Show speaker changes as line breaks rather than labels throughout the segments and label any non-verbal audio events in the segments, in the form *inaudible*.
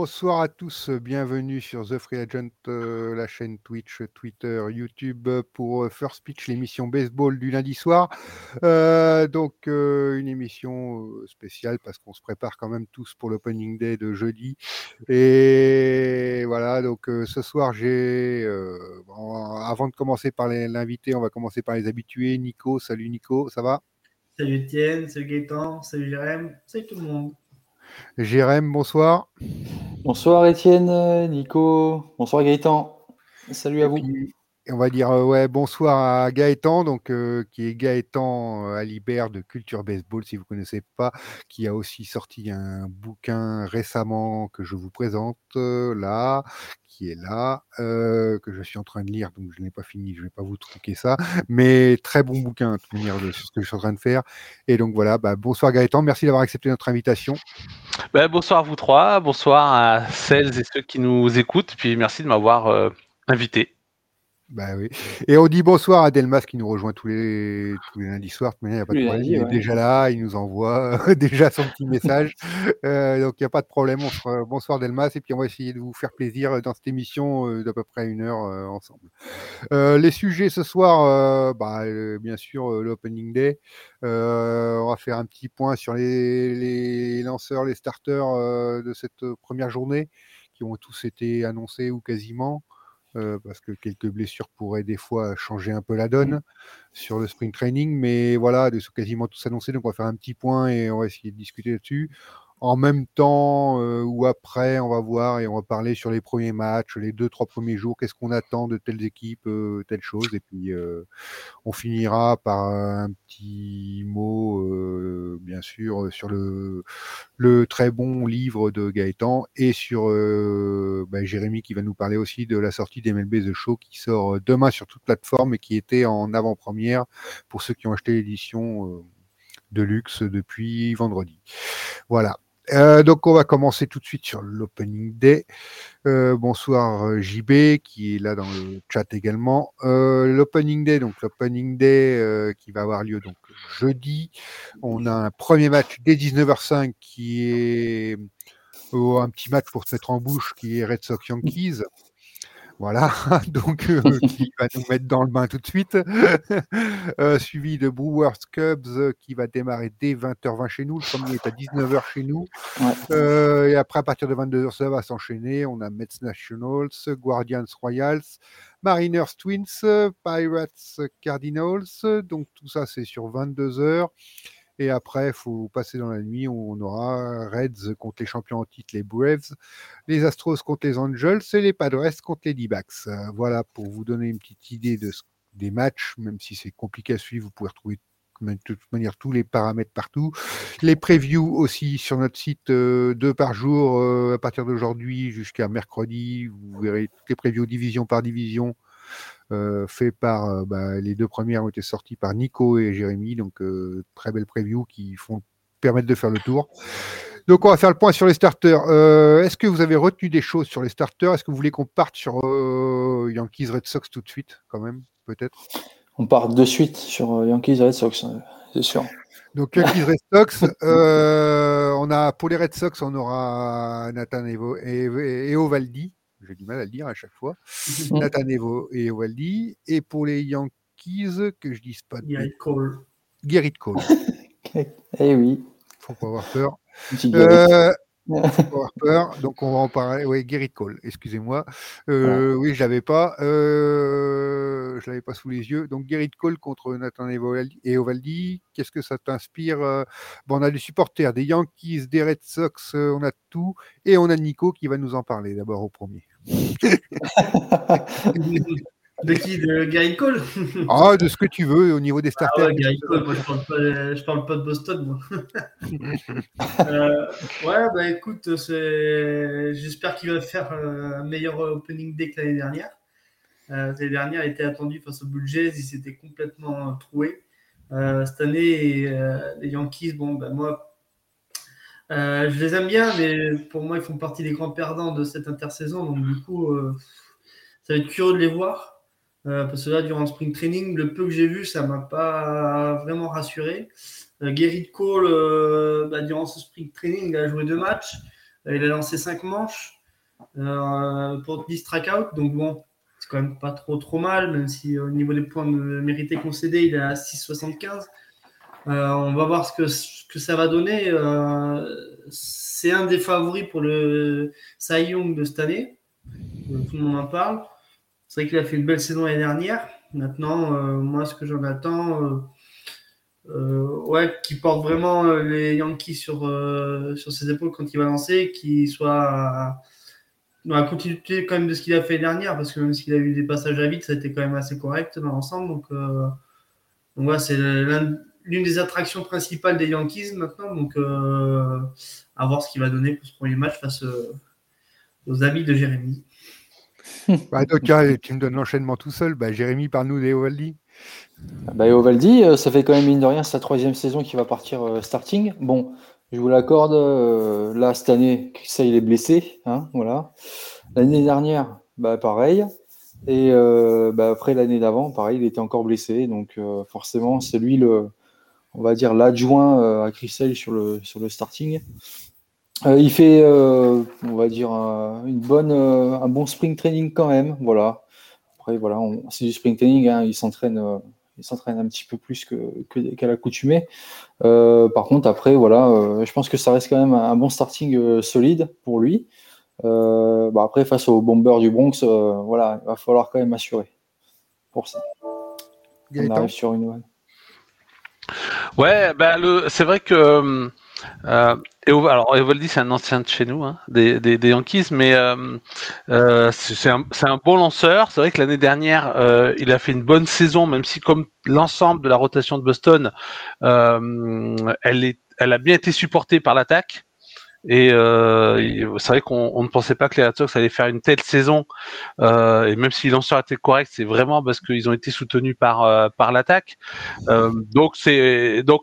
Bonsoir à tous, bienvenue sur The Free Agent, euh, la chaîne Twitch, Twitter, YouTube pour euh, First Pitch, l'émission baseball du lundi soir. Euh, donc une émission spéciale parce qu'on se prépare quand même tous pour l'opening day de jeudi. Et voilà, donc ce soir j'ai, avant de commencer par l'invité, on va commencer par les habitués. Nico, salut Nico, ça va?
Salut Étienne, salut Gaëtan, salut Jérém, salut tout le monde.
Jérém, bonsoir.
Bonsoir Étienne, Nico, bonsoir Gaëtan. Salut à vous.
On va dire euh, ouais, bonsoir à Gaëtan, donc, euh, qui est Gaëtan euh, Alibert de Culture Baseball, si vous ne connaissez pas, qui a aussi sorti un bouquin récemment que je vous présente là, qui est là, que je suis en train de lire, donc je n'ai pas fini, je ne vais pas vous truquer ça, mais très bon bouquin, de manière, sur ce que je suis en train de faire. Et donc voilà, bah, bonsoir Gaëtan, merci d'avoir accepté notre invitation.
Bah, bonsoir à vous trois, bonsoir à celles et ceux qui nous écoutent, puis merci de m'avoir invité.
Bah oui. Et on dit bonsoir à Delmas qui nous rejoint tous les, tous les lundis soirs. Mais il, a pas de problème. il est déjà là, il nous envoie *laughs* déjà son petit message. *laughs* Euh, donc il n'y a pas de problème. On bonsoir Delmas. Et puis on va essayer de vous faire plaisir dans cette émission euh, d'à peu près une heure euh, ensemble. les sujets ce soir, bah, bien sûr, l'opening day. on va faire un petit point sur les, les lanceurs, les starters de cette première journée qui ont tous été annoncés ou quasiment. Euh, parce que quelques blessures pourraient des fois changer un peu la donne mmh. sur le spring training. Mais voilà, ils sont quasiment tous annoncés, donc on va faire un petit point et on va essayer de discuter là-dessus en même temps euh, ou après, on va voir et on va parler sur les premiers matchs, les deux, trois premiers jours, qu'est-ce qu'on attend de telles équipes, euh, telle chose. Et puis, euh, on finira par un petit mot, bien sûr, sur le, le très bon livre de Gaëtan et sur bah, Jérémy qui va nous parler aussi de la sortie d'MLB The Show qui sort demain sur toute plateforme et qui était en avant-première pour ceux qui ont acheté l'édition de luxe depuis vendredi. Voilà. Euh, donc on va commencer tout de suite sur l'opening day. Euh, bonsoir euh, JB qui est là dans le chat également. l'opening day, donc l'opening day qui va avoir lieu donc jeudi. On a un premier match dès 19h05 qui est un petit match pour se mettre en bouche qui est Red Sox Yankees. Voilà, *laughs* donc euh, qui va nous mettre dans le bain tout de suite. *laughs* Euh, suivi de Brewers Cubs euh, qui va démarrer dès 20h20 chez nous. Le premier est à 19h chez nous. et après, à partir de 22h, ça va s'enchaîner. On a Mets Nationals, Guardians Royals, Mariners Twins, Pirates Cardinals. Donc tout ça, c'est sur 22h. Et après, il faut passer dans la nuit on aura Reds contre les champions en titre, les Braves, les Astros contre les Angels et les Padres contre les D-backs. Euh, voilà pour vous donner une petite idée de des matchs, même si c'est compliqué à suivre, vous pouvez retrouver de toute manière tous les paramètres partout. Les previews aussi sur notre site, euh, deux par jour euh, à partir d'aujourd'hui jusqu'à mercredi. Vous verrez toutes les previews division par division fait par euh, bah, les deux premières ont été sorties par Nico et Jérémy, donc euh, très belle preview qui font permettre de faire le tour. Donc on va faire le point sur les starters. Est-ce que vous avez retenu des choses sur les starters? Est-ce que vous voulez qu'on parte sur Yankees Red Sox tout de suite, quand même, peut-être?
On part de suite sur Yankees Red Sox, c'est sûr.
Donc Yankees Red Sox, *laughs* on a pour les Red Sox, on aura Nathan Evo et, et Ovaldi j'ai du mal à le dire à chaque fois. *laughs* Natanevo et Waldi. Et pour les Yankees, que je dise pas de.
Gerrit Cole.
Gerrit Cole. *laughs*
eh oui.
Faut pas avoir peur. Euh, peur. Donc on va en parler. Oui, Gerrit Cole, excusez-moi. Euh, oui, je l'avais pas. Euh, je l'avais pas sous les yeux. Donc Gerrit Cole contre Nathan et Ovaldi. Qu'est-ce que ça t'inspire euh, bon, On a des supporters, des Yankees, des Red Sox, on a tout. Et on a Nico qui va nous en parler d'abord au premier. *laughs* *laughs*
De qui? De Gary Cole? *laughs*
Ah, de ce que tu veux au niveau des ah starters.
Ah ouais, Gary Cole, moi je parle pas, je parle pas de Boston, moi. *laughs* euh, ouais, bah écoute, j'espère qu'il va faire euh, un meilleur opening day que l'année dernière. Euh, l'année dernière, il était attendu face Blue Jays, il s'était complètement troué. Euh, cette année, les Yankees, bon, ben moi, je les aime bien, mais pour moi, ils font partie des grands perdants de cette intersaison. Donc, du coup, ça va être curieux de les voir. Euh, parce que là, durant le spring training, le peu que j'ai vu, ça m'a pas vraiment rassuré. Euh, Gerrit Cole, euh, bah, durant ce spring training, il a joué deux matchs. il a lancé 5 manches pour 10 strikeouts. Donc bon, c'est quand même pas trop trop mal, même si au niveau des points de mérités concédés, il est à 6,75. on va voir ce que, ce que ça va donner. c'est un des favoris pour le Cy Young de cette année. Tout le monde en parle. C'est vrai qu'il a fait une belle saison l'année dernière. Maintenant, moi, ce que j'en attends, euh, ouais, qui porte vraiment euh, les Yankees sur, euh, sur ses épaules quand il va lancer, qui soit dans la continuité quand même de ce qu'il a fait dernière, parce que même s'il a eu des passages à vide, ça a été quand même assez correct dans l'ensemble. Donc, donc c'est l'une des attractions principales des Yankees maintenant. Donc, à voir ce qu'il va donner pour ce premier match face aux amis de Jérémy.
Bah, tu me donnes l'enchaînement tout seul. Bah, Jérémy, parle-nous des Ovaldi.
Bah, Ovaldi, euh, ça fait quand même mine de rien sa troisième saison qui va partir euh, starting. Bon, je vous l'accorde, euh, là cette année, ça est blessé, hein, voilà. L'année dernière, bah pareil. Et bah, après l'année d'avant, pareil, il était encore blessé. Donc forcément, c'est lui le, on va dire l'adjoint à Chris sur le sur le starting. Il fait, on va dire une bonne, un bon spring training quand même, voilà. Après voilà, c'est du spring training, hein, il s'entraîne il s'entraîne un petit peu plus que, qu'à l'accoutumée. Euh, par contre, après, voilà, euh, je pense que ça reste quand même un, bon starting euh, solide pour lui. Bah, après, face au bomber du Bronx, voilà, il va falloir quand même assurer pour ça. On arrive sur une.
Ouais, bah, le, c'est vrai que euh, et alors Evaldi c'est un ancien de chez nous, hein, des, des, des, Yankees, mais euh, euh, c'est un, un, bon lanceur. C'est vrai que l'année dernière, euh, il a fait une bonne saison, même si comme l'ensemble de la rotation de Boston, euh, elle, est, elle a bien été supportée par l'attaque. Et euh, c'est vrai qu'on ne pensait pas que les Red allaient faire une telle saison. Euh, et même si lanceur était correct, c'est vraiment parce qu'ils ont été soutenus par euh, par l'attaque. Euh, donc c'est donc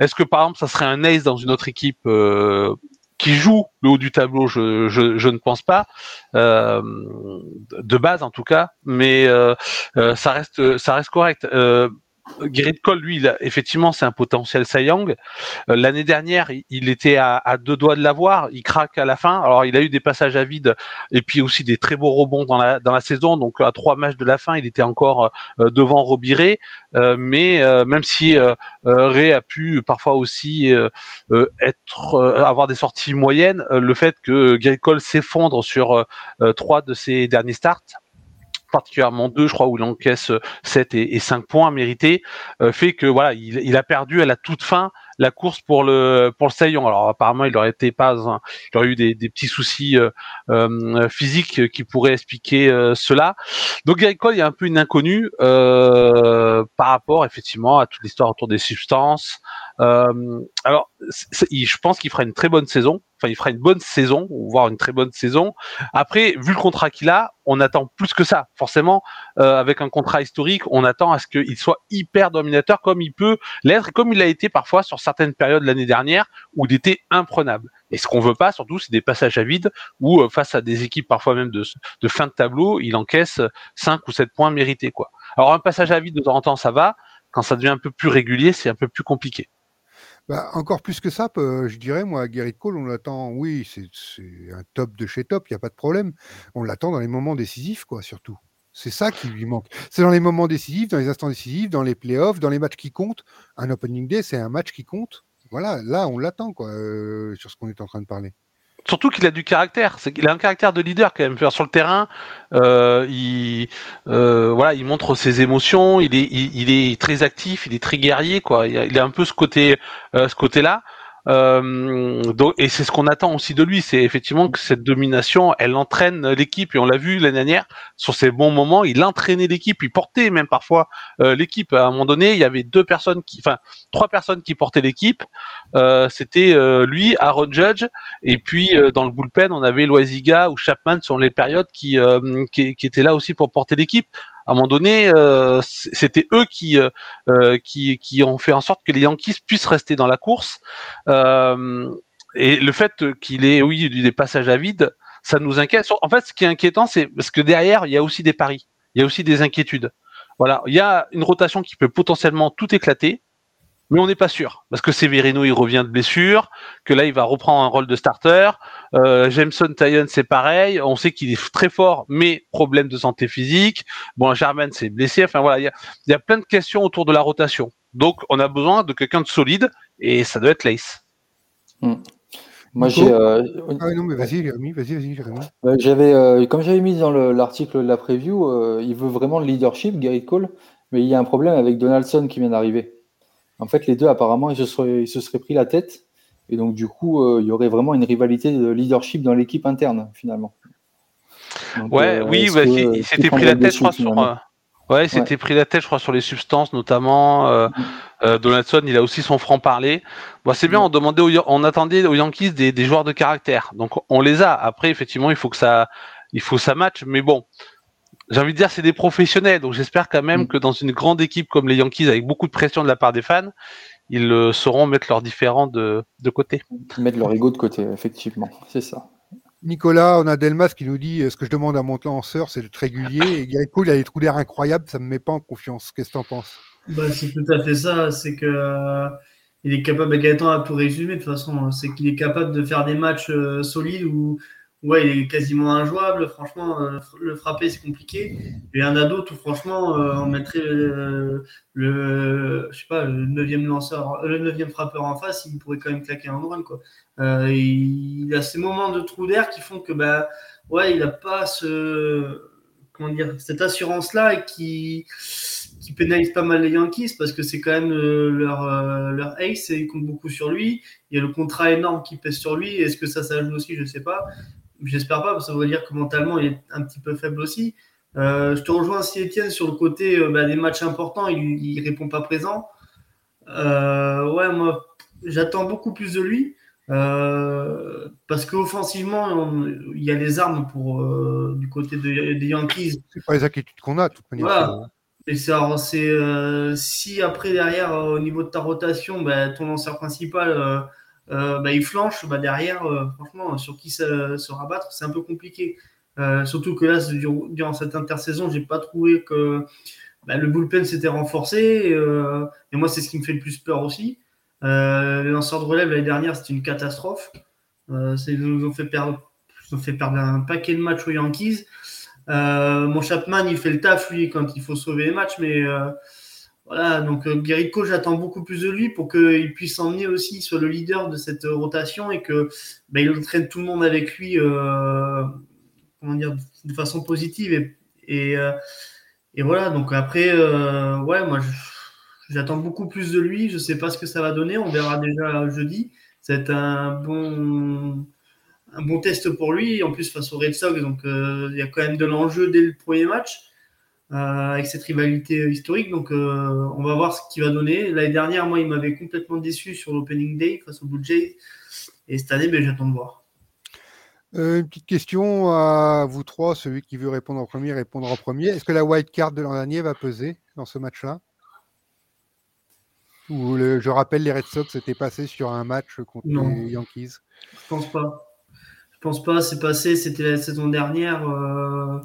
est-ce que par exemple ça serait un ace dans une autre équipe euh, qui joue le haut du tableau? Je je, je ne pense pas de base en tout cas, mais ça reste ça reste correct. Gerrit Cole, lui, il a, effectivement, c'est un potentiel Young. Euh, l'année dernière, il, était à, deux doigts de l'avoir. Il craque à la fin. Alors, il a eu des passages à vide et puis aussi des très beaux rebonds dans la, dans la saison. Donc, à trois matchs de la fin, il était encore euh, devant Robiré. Euh, mais même si Ray a pu parfois aussi être avoir des sorties moyennes, le fait que Gerrit Cole s'effondre sur trois de ses derniers starts, particulièrement deux, je crois, où il encaisse 7 euh, et, 5 points mérités, euh, fait que voilà, il, a perdu à la toute fin la course pour le pour le Saillon. Alors apparemment, il aurait été pas, il aurait eu des, petits soucis euh, physiques qui pourraient expliquer cela. Donc Gary Cole, il y a un peu une inconnue par rapport effectivement à toute l'histoire autour des substances. alors, je pense qu'il fera une très bonne saison enfin il fera une bonne saison, voire une très bonne saison. Après, vu le contrat qu'il a, on attend plus que ça. Forcément, euh, avec un contrat historique, on attend à ce qu'il soit hyper dominateur comme il peut l'être, comme il a été parfois sur certaines périodes l'année dernière où il était imprenable. Et ce qu'on veut pas, surtout, c'est des passages à vide où euh, face à des équipes parfois même de, fin de tableau, il encaisse 5 ou 7 points mérités quoi. Alors un passage à vide de temps en temps, ça va. Quand ça devient un peu plus régulier, c'est un peu plus compliqué.
Bah, encore plus que ça, je dirais, moi, Gary Cole, on l'attend, oui, c'est un top de chez top, il n'y a pas de problème. On l'attend dans les moments décisifs, quoi, surtout. C'est ça qui lui manque. C'est dans les moments décisifs, dans les instants décisifs, dans les playoffs, dans les matchs qui comptent. Un opening day, c'est un match qui compte. Voilà, là, on l'attend, quoi, euh, sur ce qu'on est en train de parler
surtout qu'il a du caractère. Qu'il a un caractère de leader quand même. Sur le terrain, euh, il euh, voilà, il montre ses émotions. Il est il, très actif. Il est très guerrier quoi. Il a, un peu ce côté euh, ce côté là. Euh, donc, et c'est ce qu'on attend aussi de lui, c'est effectivement que cette domination, elle entraîne l'équipe. Et on l'a vu l'année dernière sur ses bons moments, il entraînait l'équipe, il portait même parfois euh, l'équipe. À un moment donné, il y avait deux personnes qui, enfin trois personnes qui portaient l'équipe. Euh, C'était euh, lui, Aaron Judge, et puis euh, dans le bullpen, on avait Loisiga ou Chapman sur les périodes qui, qui étaient là aussi pour porter l'équipe à un moment donné, euh, c'était eux qui, euh, euh, qui ont fait en sorte que les Yankees puissent rester dans la course. et le fait qu'il ait, oui, des passages à vide, ça nous inquiète. En fait, ce qui est inquiétant, c'est parce que derrière, il y a aussi des paris, il y a aussi des inquiétudes. Voilà, il y a une rotation qui peut potentiellement tout éclater. Mais on n'est pas sûr parce que Severino il revient de blessure, que là il va reprendre un rôle de starter. Euh, Jameson Tyon c'est pareil, on sait qu'il est très fort, mais problème de santé physique. Bon, Germain s'est blessé. Enfin voilà, il y a, y a, plein de questions autour de la rotation. Donc on a besoin de quelqu'un de solide et ça doit être Lace.
Hmm. Moi, j'ai. Euh,
ah non, mais vas-y, Jérémy, vas-y, vas-y, Jérémy.
Euh, j'avais, euh, comme j'avais mis dans l'article de la preview, il veut vraiment le leadership, Gary Cole, mais il y a un problème avec Donaldson qui vient d'arriver. En fait, les deux, apparemment, ils se seraient, ils se seraient pris la tête, et donc du coup, il y aurait vraiment une rivalité de leadership dans l'équipe interne, finalement.
ouais, oui, bah, il s'était pris la tête, je crois, sur. Ouais, pris la tête, je crois, sur les substances, notamment. Euh, euh, Donaldson, il a aussi son franc-parler. Bon, c'est bien, on demandait, on attendait aux Yankees des, des, joueurs de caractère. Donc, on les a. Après, effectivement, il faut que ça, il faut ça match. Mais bon, j'ai envie de dire, c'est des professionnels. Donc, j'espère quand même mm. que dans une grande équipe comme les Yankees, avec beaucoup de pression de la part des fans, ils euh, sauront mettre leurs différents de, de côté.
Mettre leur ego de côté, effectivement. C'est ça.
Nicolas, on a Delmas qui nous dit ce que je demande à mon lanceur, c'est d'être régulier. Et Gary il a des trous d'air incroyables, ça ne me met pas en confiance. Qu'est-ce que tu en penses?
Bah, C'est tout à fait ça. C'est que euh, il est capable, Gaëtan a tout résumé de toute façon. C'est qu'il est capable de faire des matchs euh, solides où ouais, il est quasiment injouable. Franchement, euh, le frapper, c'est compliqué. Et un ado, tout franchement, euh, on mettrait le, le, je sais pas, le neuvième lanceur, le neuvième frappeur en face, il pourrait quand même claquer un run, quoi. Euh, il a ces moments de trou d'air qui font que, bah, ouais, il n'a pas ce, comment dire, cette assurance-là et qui, qui pénalise pas mal les Yankees parce que c'est quand même leur, leur ace et ils comptent beaucoup sur lui. Il y a le contrat énorme qui pèse sur lui. Est-ce que ça, joue aussi? Je sais pas. J'espère pas, parce que ça veut dire que mentalement, il est un petit peu faible aussi. Euh, je te rejoins aussi, Étienne, sur le côté euh, bah, des matchs importants, il, il répond pas présent. Euh, ouais, moi, j'attends beaucoup plus de lui. parce qu'offensivement, il y a les armes pour du côté des Yankees.
C'est pas les inquiétudes qu'on a, de toute manière.
Voilà. Et c'est si après derrière au niveau de ta rotation, bah, ton lanceur principal bah, il flanche, bah, derrière, euh, franchement, sur qui se, rabattre, c'est un peu compliqué. Euh, surtout que là, durant cette intersaison, j'ai pas trouvé que bah, le bullpen s'était renforcé. et moi, c'est ce qui me fait le plus peur aussi. les lanceurs de relève l'année dernière, c'était une catastrophe. ils nous ont fait perdre un paquet de matchs aux Yankees. mon Chapman, il fait le taf, lui, quand il faut sauver les matchs, mais voilà, donc euh, j'attends beaucoup plus de lui pour qu'il puisse emmener aussi sur le leader de cette rotation et que bah, il entraîne tout le monde avec lui euh, comment dire, de façon positive. Et, euh, voilà, donc après, euh, ouais, moi j'attends beaucoup plus de lui. Je ne sais pas ce que ça va donner, on verra déjà jeudi. C'est un bon, un bon test pour lui. En plus, face au Red Sox, donc il y a quand même de l'enjeu dès le premier match. Euh, avec cette rivalité historique. Donc, euh, on va voir ce qu'il va donner. L'année dernière, moi, il m'avait complètement déçu sur l'opening day face au Blue Jays. Et cette année, ben, j'attends de voir.
Euh, une petite question à vous trois, celui qui veut répondre en premier, répondre en premier. Est-ce que la white card de l'an dernier va peser dans ce match-là? Ou je rappelle, les Red Sox étaient passés sur un match contre les Yankees
Je pense pas. Je pense pas. C'est passé. C'était la saison dernière. Euh,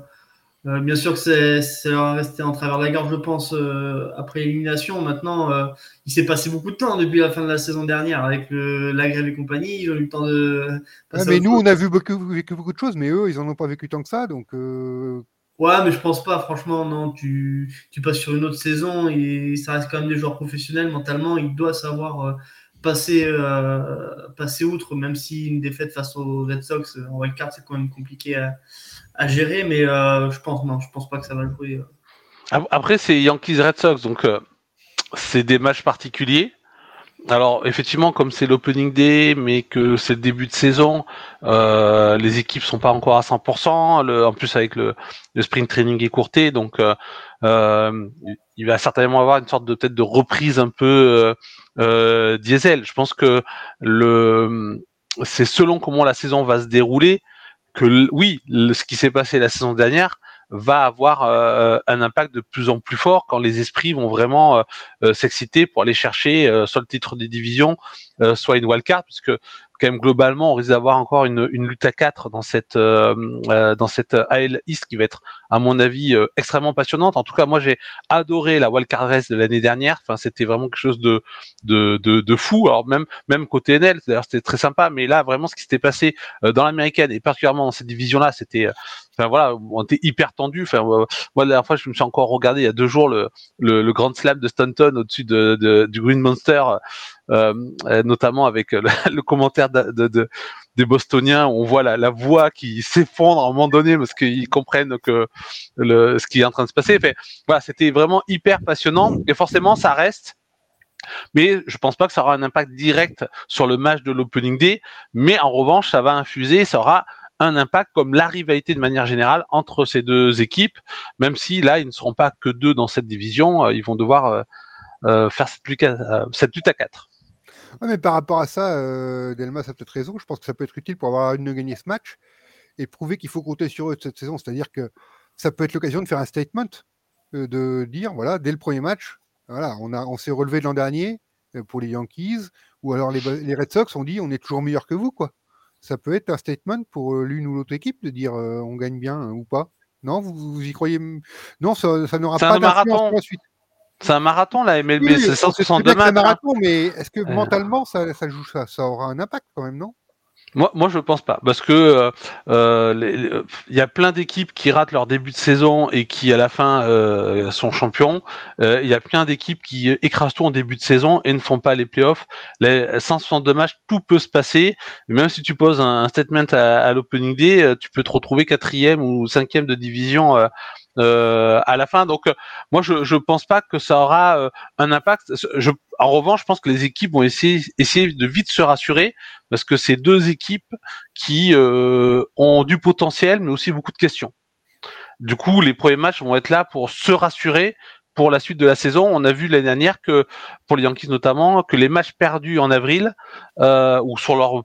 bien sûr que c'est resté en travers de la gorge, je pense, euh, après l'élimination. Maintenant, euh, il s'est passé beaucoup de temps depuis la fin de la saison dernière avec la grève et compagnie. Ils ont eu le temps de.
mais nous, on a vu beaucoup, vécu beaucoup de choses, mais eux, ils n'en ont pas vécu tant que ça. Donc,
Ouais, mais je pense pas, franchement, non. Tu, tu, passes sur une autre saison et ça reste quand même des joueurs professionnels. Mentalement, ils doivent savoir passer, passer outre, même si une défaite face aux Red Sox en wildcard, c'est quand même compliqué à à gérer, mais euh, je pense non, je pense pas que ça va jouer.
Euh. Après, c'est Yankees Red Sox, donc euh, c'est des matchs particuliers. Alors effectivement, comme c'est l'opening day, mais que c'est le début de saison, les équipes sont pas encore à 100%. Le, en plus avec le, le sprint training écourté, donc il va certainement avoir une sorte de tête de reprise un peu diesel. Je pense que le c'est selon comment la saison va se dérouler que oui, ce qui s'est passé la saison dernière va avoir euh, un impact de plus en plus fort quand les esprits vont vraiment euh, euh, s'exciter pour aller chercher soit le titre des divisions, soit une wildcard, puisque quand même globalement on risque d'avoir encore une, une, lutte à quatre dans cette dans cette AL East qui va être à mon avis, extrêmement passionnante. En tout cas, moi, j'ai adoré la wildcard race de l'année dernière. Enfin, c'était vraiment quelque chose de, de, de, de fou. Alors même, même côté NL, d'ailleurs, c'était très sympa. Mais là, vraiment, ce qui s'était passé dans l'américaine et particulièrement dans cette division-là, c'était Enfin voilà, on était hyper tendu. Enfin moi la dernière fois, je me suis encore regardé il y a deux jours le le, le Grand Slam de Stanton au-dessus de, de, du Green Monster, euh, notamment avec le, *laughs* le commentaire de, de, des Bostoniens. On voit la, voix qui s'effondre à un moment donné parce qu'ils comprennent que le, ce qui est en train de se passer. Voilà, c'était vraiment hyper passionnant et forcément ça reste. Mais je pense pas que ça aura un impact direct sur le match de l'opening day. Mais en revanche, ça va infuser, ça aura un impact comme la rivalité de manière générale entre ces deux équipes, même si là, ils ne seront pas que deux dans cette division, euh, ils vont devoir euh, euh, faire cette lutte à quatre.
Mais par rapport à ça, Delmas a peut-être raison. Je pense que ça peut être utile pour avoir une de gagner ce match et prouver qu'il faut compter sur eux cette saison. C'est-à-dire que ça peut être l'occasion de faire un statement, de dire voilà, dès le premier match, voilà, on, a, on s'est relevé l'an dernier pour les Yankees, ou alors les, les, Red Sox ont dit on est toujours meilleur que vous, quoi ça peut être un statement pour euh, l'une ou l'autre équipe de dire euh, on gagne bien hein, ou pas. Non, vous, y croyez Non, ça, n'aura pas d'influence pour la suite.
C'est un marathon là, MLB, c'est 162 matchs. C'est un
hein. marathon, mais est-ce que mentalement ça, ça joue ça Ça aura un impact quand même, non?
Moi, moi, je pense pas, parce que euh, euh il y a plein d'équipes qui ratent leur début de saison et qui à la fin euh, sont champions. Euh, il y a plein d'équipes qui écrasent tout en début de saison et ne font pas les playoffs. Les 162 matchs, tout peut se passer. Même si tu poses un, statement à, à l'opening day, tu peux te retrouver quatrième ou cinquième de division euh, à la fin. Donc, euh, moi, je ne pense pas que ça aura euh, un impact. Je, en revanche, je pense que les équipes vont essayer, essayer de vite se rassurer parce que c'est deux équipes qui ont du potentiel, mais aussi beaucoup de questions. Du coup, les premiers matchs vont être là pour se rassurer pour la suite de la saison. On a vu l'année dernière que, pour les Yankees notamment, que les matchs perdus en avril ou sur leur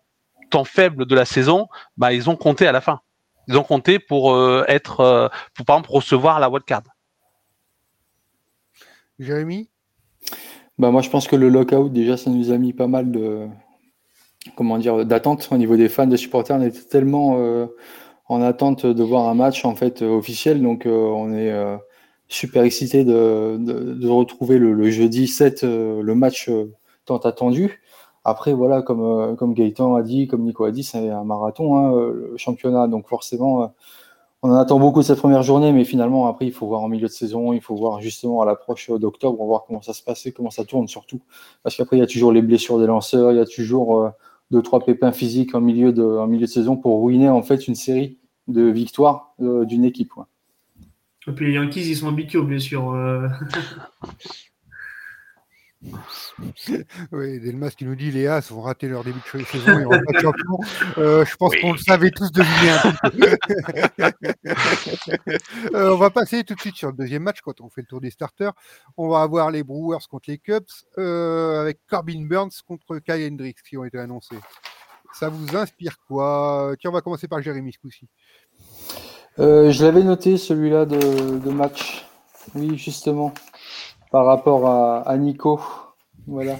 temps faible de la saison, bah, ils ont compté à la fin ils ont compté pour euh, être, euh, pour par exemple recevoir la wildcard.
Jérémy?
Bah moi je pense que le lockout déjà ça nous a mis pas mal de comment dire d'attente au niveau des fans, des supporters. On était tellement euh, en attente de voir un match en fait officiel, donc on est super excité de, de, retrouver le, le, jeudi 7 le match tant attendu. Après, voilà, comme, euh, comme Gaëtan a dit, comme Nico a dit, c'est un marathon, hein, le championnat. Donc forcément, euh, on en attend beaucoup cette première journée, mais finalement, après, il faut voir en milieu de saison, il faut voir justement à l'approche d'octobre, voir comment ça se passe, comment ça tourne surtout. Parce qu'après, il y a toujours les blessures des lanceurs, il y a toujours euh, deux, trois pépins physiques en milieu, de, en milieu de saison pour ruiner en fait une série de victoires d'une équipe.
Et puis les Yankees, ils sont habitués aux blessures. *laughs* *laughs*
Oui, Delmas qui nous dit les As vont rater leur début de saison et on pas champion. Euh, je pense qu'on le savait tous deviner un *laughs* euh, on va passer tout de suite sur le deuxième match quand on fait le tour des starters. On va avoir les Brewers contre les Cubs euh, avec Corbin Burns contre Kyle Hendricks qui ont été annoncés. Ça vous inspire quoi? Tiens, on va commencer par Jérémy ce coup-ci.
je l'avais noté celui-là de, de match. Oui, justement par rapport à, Nico. Voilà.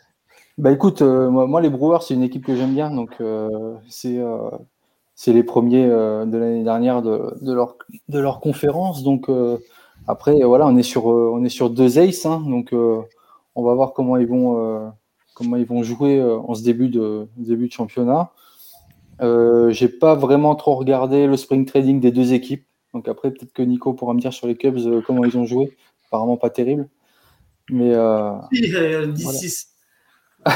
*laughs* bah écoute, euh, moi, les Brewers, c'est une équipe que j'aime bien, donc euh, euh, c'est les premiers de l'année dernière de, leur, de leur conférence. Donc après, voilà, on est sur, on est sur deux aces, hein, donc on va voir comment ils vont, comment ils vont jouer en ce début de, début de championnat. J'ai pas vraiment trop regardé le spring trading des deux équipes. Donc après, peut-être que Nico pourra me dire sur les Cubs comment ils ont joué apparemment pas terrible. Mais. Euh, *laughs*
10-6. *laughs*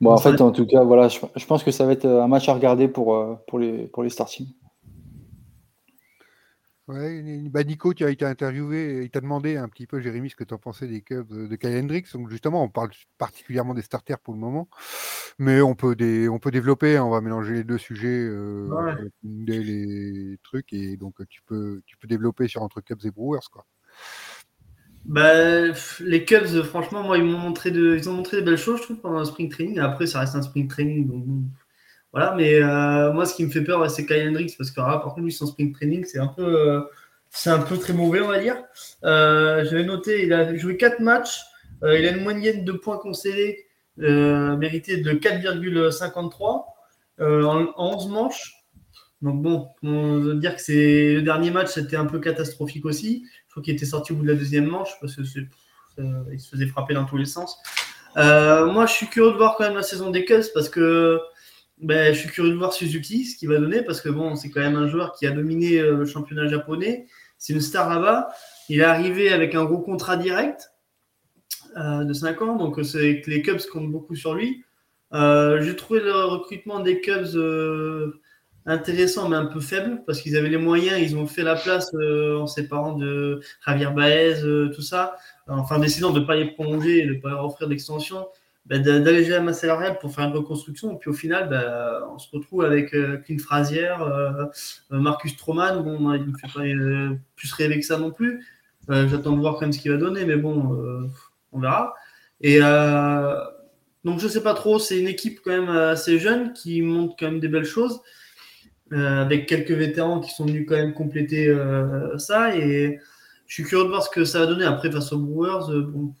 bon, en fait, en tout cas, voilà, je, je, pense que ça va être un match à regarder pour, euh, pour, les, pour les starting.
Ouais, bah Nico, tu as été interviewé, il t'a demandé un petit peu, Jérémy, ce que tu en pensais des Cubs de Kyle Hendricks. Donc justement, on parle particulièrement des starters pour le moment, mais on peut, des, on peut développer, on va mélanger les deux sujets, euh, les trucs, et donc tu peux, tu peux développer sur entre Cubs et Brewers. Quoi.
Bah, les Cubs, franchement, moi, ils m'ont montré de, ils ont montré des belles choses, je trouve, pendant le spring training. Après, ça reste un spring training, donc voilà. Mais euh, moi, ce qui me fait peur, c'est Kyle Hendricks, parce que par contre, lui, son spring training, c'est un peu, euh, c'est un peu très mauvais, on va dire. Euh, J'avais noté, il a joué 4 matchs, euh, il a une moyenne de points concédés mérités de 4,53 en, en 11 manches. Donc bon, on veut dire que c'est le dernier match, c'était un peu catastrophique aussi. Crois qu'il était sorti au bout de la deuxième manche parce que il se faisait frapper dans tous les sens. Euh, moi, je suis curieux de voir quand même la saison des Cubs parce que ben, je suis curieux de voir Suzuki, ce qu'il va donner parce que bon, c'est quand même un joueur qui a dominé euh, le championnat japonais. C'est une star là-bas. Il est arrivé avec un gros contrat direct euh, de 5 ans, donc c'est que les Cubs comptent beaucoup sur lui. J'ai trouvé le recrutement des Cubs intéressant mais un peu faible parce qu'ils avaient les moyens, ils ont fait la place euh, en séparant de Javier Baez, euh, tout ça, enfin décidant de ne pas les prolonger de ne pas leur offrir d'extension, bah, d'alléger la masse salariale pour faire une reconstruction. Puis au final, bah, on se retrouve avec euh, Clint Frazier, euh, Marcus Stroman, bon, il ne fait pas plus rêver que ça non plus. J'attends de voir quand même ce qu'il va donner, mais bon, on verra. Et donc je sais pas trop, c'est une équipe quand même assez jeune qui montre quand même des belles choses. Euh, avec quelques vétérans qui sont venus quand même compléter euh, ça. Et je suis curieux de voir ce que ça va donner après face aux Brewers. Euh, bon,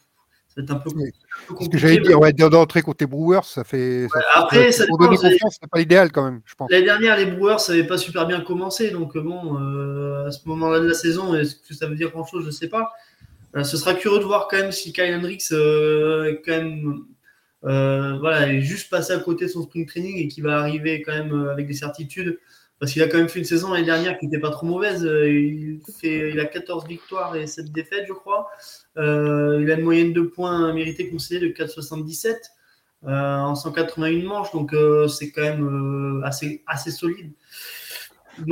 ça va être un peu, compliqué.
Ce que j'allais dire, ouais, d'entrer contre les Brewers, ça fait.
après, ça
pour donner confiance, c'est pas l'idéal quand même, je pense.
L'année dernière, les Brewers n'avaient pas super bien commencé, donc bon, à ce moment-là de la saison, est-ce que ça veut dire grand-chose? Je ne sais pas. ce sera curieux de voir quand même si Kyle Hendricks est quand même voilà, est juste passé à côté de son spring training et qui va arriver quand même avec des certitudes parce qu'il a quand même fait une saison l'année dernière qui n'était pas trop mauvaise. Euh, il, fait, il a 14 victoires et 7 défaites, je crois. Euh, il a une moyenne de points mérités concédés de 4,77 euh, en 181 manches. Donc, c'est quand même assez solide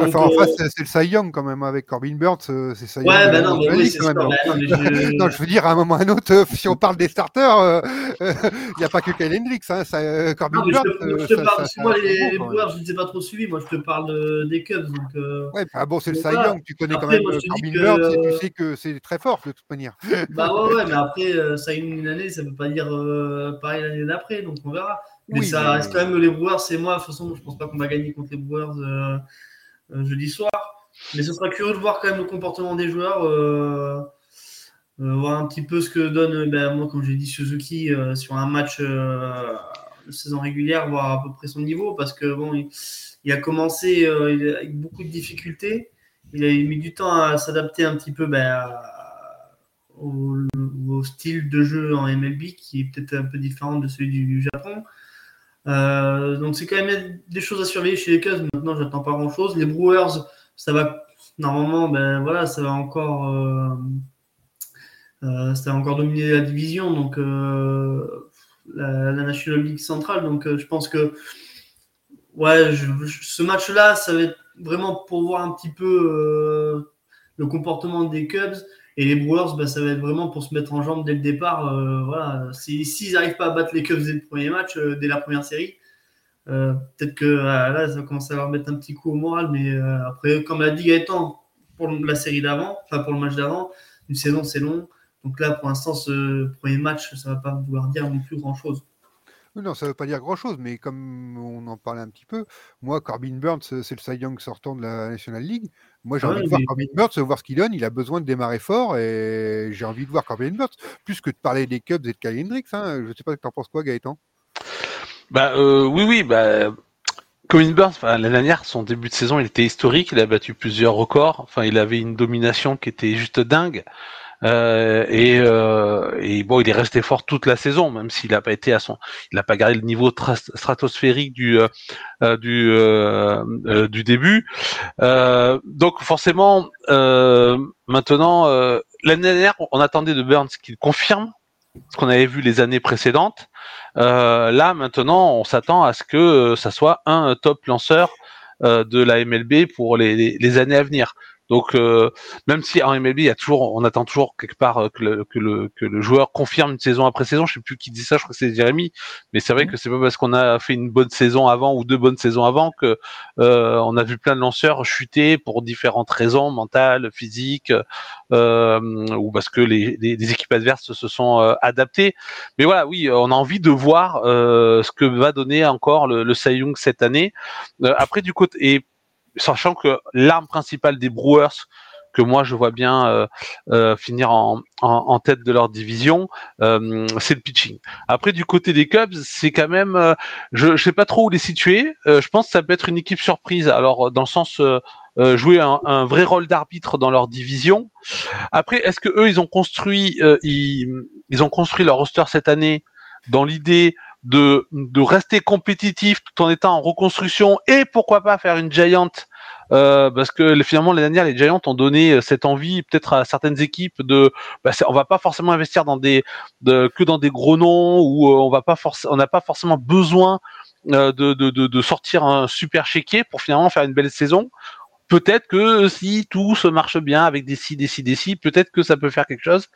enfin, en face, c'est le Cy Young quand même avec Corbin Burns. C'est Cy
ouais, bah non, mais oui, c'est
je... *laughs* non, je veux dire, à un moment ou à un autre, euh, si on parle des starters, il euh, n'y a pas que Kyle Hendricks. Hein, ça, euh, Corbin Burns.
Je, te, parle, ça, moi, les, les Brewers, je ne les ai pas trop suivis. Moi, je te parle de, des Cubs. Donc, euh...
Ouais, bah, bon, c'est le Cy Young. Tu connais après, quand même moi, Corbin que... Burns et tu sais que c'est très fort de toute manière. *laughs*
bah ouais, ouais, mais *laughs* après, Cy Young une année, ça ne veut pas dire pareil l'année d'après. Donc, on verra. Mais oui, ça reste quand même les Brewers. C'est moi, de toute façon, je ne pense pas qu'on va gagner contre les Brewers. Euh, jeudi soir. Mais ce sera curieux de voir quand même le comportement des joueurs. Euh, euh, voir un petit peu ce que donne, ben, moi, comme j'ai dit, Suzuki sur un match de saison régulière, voir à peu près son niveau, parce que bon, il, a commencé avec beaucoup de difficultés. Il a mis du temps à s'adapter un petit peu ben, au, style de jeu en MLB, qui est peut-être un peu différent de celui du Japon. Euh, donc c'est quand même des choses à surveiller chez les Cubs. Maintenant, j'attends pas grand-chose. Les Brewers, ça va normalement, ben voilà, ça va encore, euh, euh, ça va encore dominer la division, donc la, National League centrale. Donc je pense que ouais, ce match-là, ça va être vraiment pour voir un petit peu le comportement des Cubs. Et les Brewers, bah, ça va être vraiment pour se mettre en jambe dès le départ. Euh, voilà. S'ils si, n'arrivent pas à battre les Cubs dès le premier match, euh, dès la première série, euh, peut-être que là, ça va commencer à leur mettre un petit coup au moral. Mais après, comme l'a dit Gaëtan, pour la série d'avant, enfin pour le match d'avant, une saison c'est long. Donc là, pour l'instant, ce premier match, ça ne va pas vouloir dire non plus grand-chose.
Non, ça ne veut pas dire grand-chose, mais comme on en parlait un petit peu, moi, Corbin Burns, c'est le Cy Young sortant de la National League. Moi, j'ai ah envie de voir Corbin Burns, voir ce qu'il donne. Il a besoin de démarrer fort et j'ai envie de voir Corbin Burns, plus que de parler des Cubs et de Kyle Hendricks. Hein. Je ne sais pas, tu en penses quoi, Gaëtan?
Bah, euh, Oui, oui. Bah... Corbin Burns, l'année dernière, son début de saison, il était historique. Il a battu plusieurs records. Enfin, il avait une domination qui était juste dingue. Euh, et, euh, et, bon, il est resté fort toute la saison, même s'il n'a pas été à son, il n'a pas gardé le niveau stratosphérique du euh, du du début. donc forcément, maintenant, l'année dernière, on attendait de Burns qu'il confirme ce qu'on avait vu les années précédentes. là, maintenant, on s'attend à ce que ça soit un top lanceur de la MLB pour les, les années à venir. Donc euh, même si en MLB, il y a toujours, on attend toujours quelque part euh, que le, que le, que le joueur confirme une saison après saison. Je sais plus qui dit ça, je crois que c'est Jérémy. Mais c'est vrai mmh. que c'est pas parce qu'on a fait une bonne saison avant ou deux bonnes saisons avant que euh, on a vu plein de lanceurs chuter pour différentes raisons mentales, physiques, euh, ou parce que les, les, équipes adverses se sont euh, adaptées. Mais voilà, oui, on a envie de voir ce que va donner encore le, le Cy Young cette année. après du côté et sachant que l'arme principale des Brewers, que moi je vois bien finir en, tête de leur division, c'est le pitching. Après du côté des Cubs, c'est quand même, je ne sais pas trop où les situer. je pense que ça peut être une équipe surprise. Alors dans le sens jouer un, vrai rôle d'arbitre dans leur division. Après, est-ce que eux ils ont construit, ils ont construit leur roster cette année dans l'idée de, rester compétitif tout en étant en reconstruction et pourquoi pas faire une Giant euh, parce que finalement l'année dernière les Giants ont donné euh, cette envie peut-être à certaines équipes de bah, on va pas forcément investir dans des de, que dans des gros noms ou euh, on va pas on n'a pas forcément besoin de, de, de, de, sortir un super chéquier pour finalement faire une belle saison peut-être que si tout se marche bien avec des si, des si, des si, peut-être que ça peut faire quelque chose.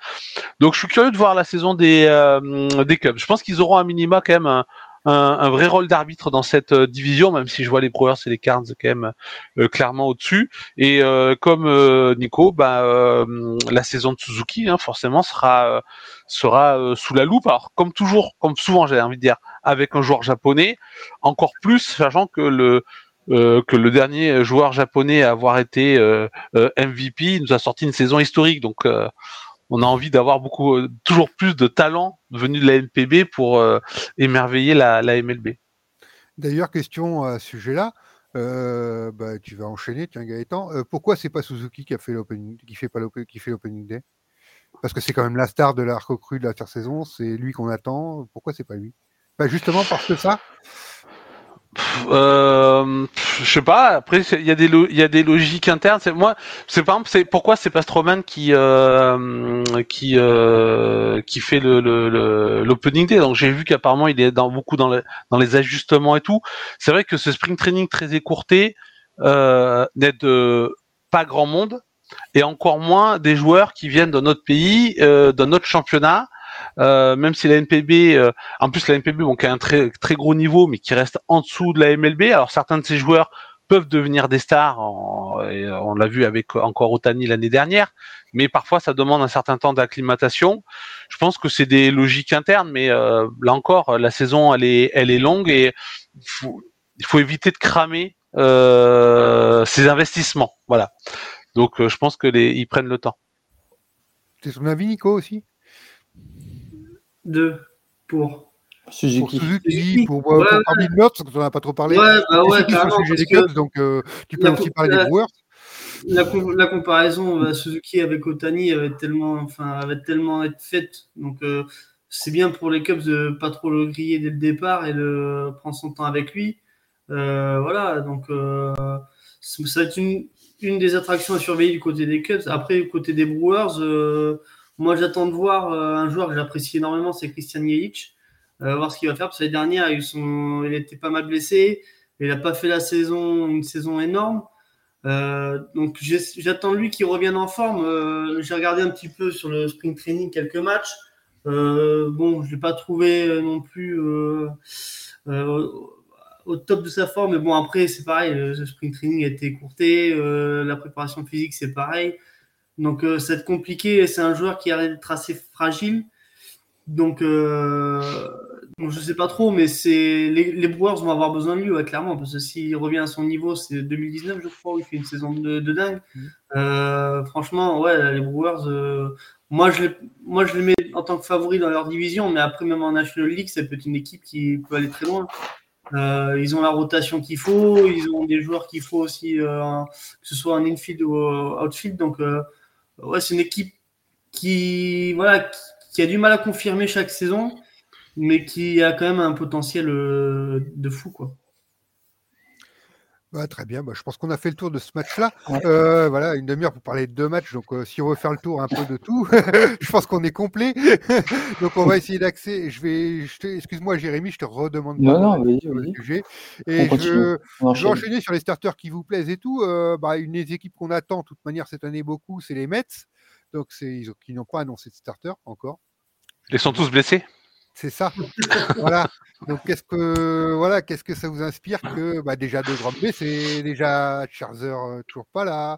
Donc je suis curieux de voir la saison des, euh, des Cubs. Je pense qu'ils auront un minima quand même un, un, vrai rôle d'arbitre dans cette euh, division, même si je vois les Brewers et les Cards quand même euh, clairement au-dessus. Et comme Nico, bah, la saison de Suzuki, hein, forcément, sera sera sous la loupe. Alors comme toujours, comme souvent, j'ai envie de dire, avec un joueur japonais, encore plus, sachant que le euh, que le dernier joueur japonais à avoir été euh, euh, MVP nous a sorti une saison historique. Donc, on a envie d'avoir beaucoup, toujours plus de talents venus de la NPB pour émerveiller la, MLB.
D'ailleurs, question à ce sujet-là. Bah, tu vas enchaîner, tiens Gaëtan. pourquoi c'est pas Suzuki qui fait l'opening, day? Parce que c'est quand même la star de l'arc cru de la saison. C'est lui qu'on attend. Pourquoi c'est pas lui? Bah, Justement parce que ça
euh, je sais pas. Après, il y a des logiques internes. C'est moi, c'est par exemple, c'est pourquoi c'est pas Stroman qui euh, qui euh, qui fait le l'opening day? Donc j'ai vu qu'apparemment il est dans beaucoup dans, dans les ajustements et tout. C'est vrai que ce spring training très écourté euh, n'aide pas grand monde et encore moins des joueurs qui viennent de notre pays, euh, d'un autre championnat euh, même si la NPB, euh, en plus la NPB, bon, qui a un très très gros niveau, mais qui reste en dessous de la MLB. Alors certains de ces joueurs peuvent devenir des stars, et on l'a vu avec encore Otani l'année dernière, mais parfois ça demande un certain temps d'acclimatation. Je pense que c'est des logiques internes, mais euh, là encore, la saison elle est elle est longue et il faut, éviter de cramer euh, ces investissements. Voilà. Donc je pense que les ils prennent le temps.
C'est son avis, Nico aussi?
De pour
Suzuki. Pour Suzuki, pour, pour, ouais, pour ouais. parce qu'on n'a pas trop parlé.
Ouais, bah ouais, carrément,
sujet des Cubs, donc euh, tu peux aussi parler
la,
des Brewers.
La, la comparaison bah, Suzuki avec Otani avait tellement, enfin, avait tellement être faite, donc euh, c'est bien pour les Cubs de pas trop le griller dès le départ et de prendre son temps avec lui. Euh, voilà, donc euh, ça va être une, une des attractions à surveiller du côté des Cubs. Après, du côté des Brewers, euh, moi, j'attends de voir euh, un joueur que j'apprécie énormément, c'est Christian Yelich. Euh, voir ce qu'il va faire. Parce que l'année dernière, il, son... était pas mal blessé. Il n'a pas fait la saison, une saison énorme. Euh, donc j'attends lui qu'il revienne en forme. J'ai regardé un petit peu sur le spring training quelques matchs. Bon, je l'ai pas trouvé non plus au top de sa forme, mais bon après c'est pareil. Le spring training a été écourté, la préparation physique c'est pareil. Donc, euh, ça va être compliqué. C'est un joueur qui a d'être assez fragile. Donc, euh, je sais pas trop, mais c'est les, les, Brewers vont avoir besoin de lui, ouais, clairement, parce que s'il revient à son niveau, c'est 2019, je crois, où il fait une saison de, de dingue. Mmh. Euh, franchement, ouais, les Brewers, euh, moi, je les, moi, je les mets en tant que favoris dans leur division, mais après, même en National League, ça peut être une équipe qui peut aller très loin. Euh, ils ont la rotation qu'il faut, ils ont des joueurs qu'il faut aussi, euh, que ce soit en infield ou outfield. Donc, euh, ouais, c'est une équipe qui, voilà, qui, a du mal à confirmer chaque saison, mais qui a quand même un potentiel euh, de fou, quoi.
Très bien, bah, je pense qu'on a fait le tour de ce match-là. Euh, voilà, une demi-heure pour parler de deux matchs. Donc, euh, si on veut faire le tour un peu de tout, *laughs* je pense qu'on est complet. *laughs* donc, on va essayer d'accéder. Je vais, excuse-moi, Jérémy, je te redemande
non, non, oui, oui.
sujet. Et je, je, vais enchaîner sur les starters qui vous plaisent et tout. Euh, bah, une des équipes qu'on attend, de toute manière, cette année beaucoup, c'est les Mets. Donc, c'est ils qui n'ont pas annoncé de starter encore.
Ils sont tous blessés?
C'est ça. voilà. Donc qu'est-ce que voilà, qu'est-ce que ça vous inspire que bah, déjà de Grand B, c'est déjà Scherzer euh, toujours pas là.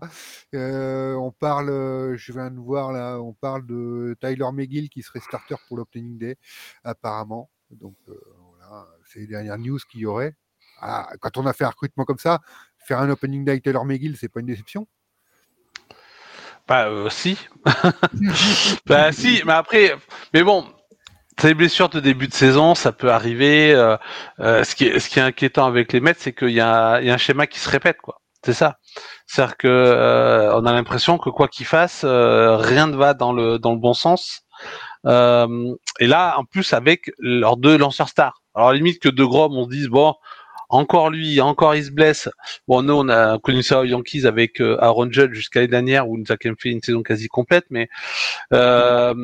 Euh, on parle, euh, je viens de voir là, on parle de Tyler McGill qui serait starter pour l'opening day apparemment. Donc euh, voilà, c'est les dernières news qu'il y aurait. Quand on a fait un recrutement comme ça, faire un opening day Tyler McGill, c'est pas une déception.
Bah si. *laughs* bah si, mais après, mais bon, ces blessures de début de saison, ça peut arriver. Euh, euh, ce, qui est, ce qui est inquiétant avec les Mets, c'est qu'il y, a, y a un schéma qui se répète, quoi. C'est ça. C'est-à-dire que euh, on a l'impression que quoi qu'il fasse, rien ne va dans le dans le bon sens. et là, en plus, avec leurs deux lanceurs stars. Alors limite que De Grom, on se dise bon, encore lui, encore il se blesse. Bon, nous, on a connu ça aux Yankees avec euh, Aaron Judge jusqu'à l'année dernière où il nous a quand même fait une saison quasi complète, mais euh,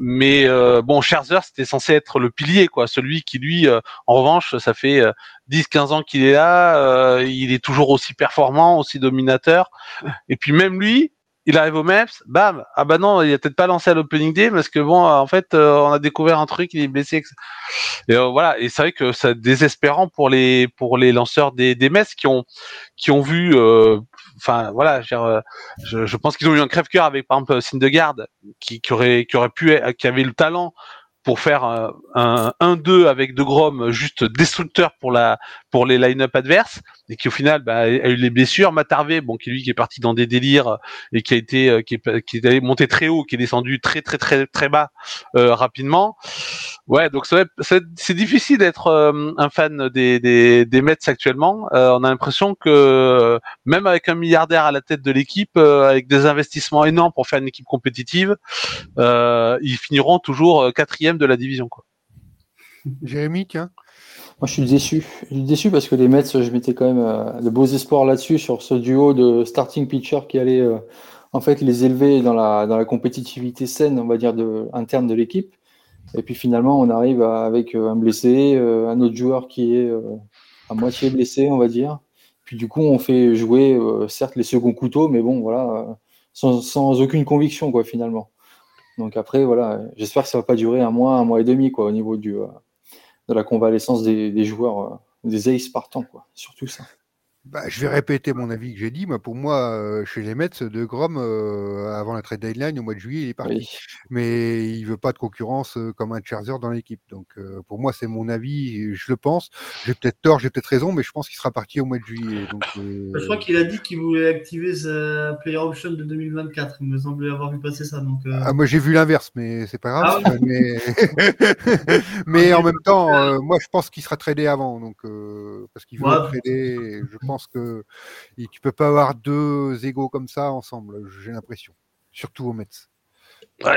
mais euh, bon, Scherzer, c'était censé être le pilier, quoi, celui qui lui, euh, en revanche, ça fait 10-15 ans qu'il est là, il est toujours aussi performant, aussi dominateur, et puis même lui, il arrive au MEPS, bam, ah bah non, il a peut-être pas lancé à l'opening day parce que bon, en fait, euh, on a découvert un truc, il est blessé. Et euh, voilà, et c'est vrai que c'est désespérant pour les pour les lanceurs des des Mets qui ont qui ont vu, euh, enfin voilà, je, je, pense qu'ils ont eu un crève-cœur avec par exemple Syndergaard qui qui aurait qui aurait pu qui avait le talent pour faire un 1-2 avec De Grom juste destructeur pour la pour les line-up adverses et qui au final bah, a eu les blessures. Matarvé, bon, qui lui qui est parti dans des délires et qui a été euh, qui est, qui est monté très haut, qui est descendu très très très très bas euh, rapidement. Ouais, donc c'est difficile d'être euh, un fan des, des, des Mets actuellement. on a l'impression que même avec un milliardaire à la tête de l'équipe, avec des investissements énormes pour faire une équipe compétitive, ils finiront toujours quatrième de la division. Quoi.
Jérémy, tiens.
Moi, je suis déçu. Je suis déçu parce que les Mets, je mettais quand même euh, de beaux espoirs là-dessus, sur ce duo de starting pitcher qui allait euh, en fait les élever dans la, dans la compétitivité saine, on va dire, de, interne de l'équipe. Et puis finalement, on arrive avec euh, un blessé, un autre joueur qui est à moitié blessé, on va dire. Puis du coup, on fait jouer, certes, les seconds couteaux, mais bon, voilà, sans, sans, aucune conviction, quoi, finalement. Donc après, voilà, j'espère que ça va pas durer un mois, un mois et demi, quoi, au niveau du, de la convalescence des, joueurs, euh, des aces partants, quoi. Surtout ça.
Bah, je vais répéter mon avis que j'ai dit. Mais pour moi, euh, chez les Mets, De Grom, euh, avant la trade deadline, au mois de juillet, il est parti. Mais il veut pas de concurrence euh, comme un Charger dans l'équipe. Donc, pour moi, c'est mon avis. Je le pense. J'ai peut-être tort, j'ai peut-être raison, mais je pense qu'il sera parti au mois de juillet. Donc,
bah, je crois qu'il a dit qu'il voulait activer sa player option de 2024. Il me semblait avoir vu passer ça. Donc,
ah, moi, j'ai vu l'inverse, mais c'est pas grave. Ah mais, *laughs* *laughs* mais ah, en même temps, moi, je pense qu'il sera tradé avant. Donc, parce qu'il veut trader, je pense pense que tu peux pas avoir deux égaux comme ça ensemble, j'ai l'impression. Surtout aux Mets.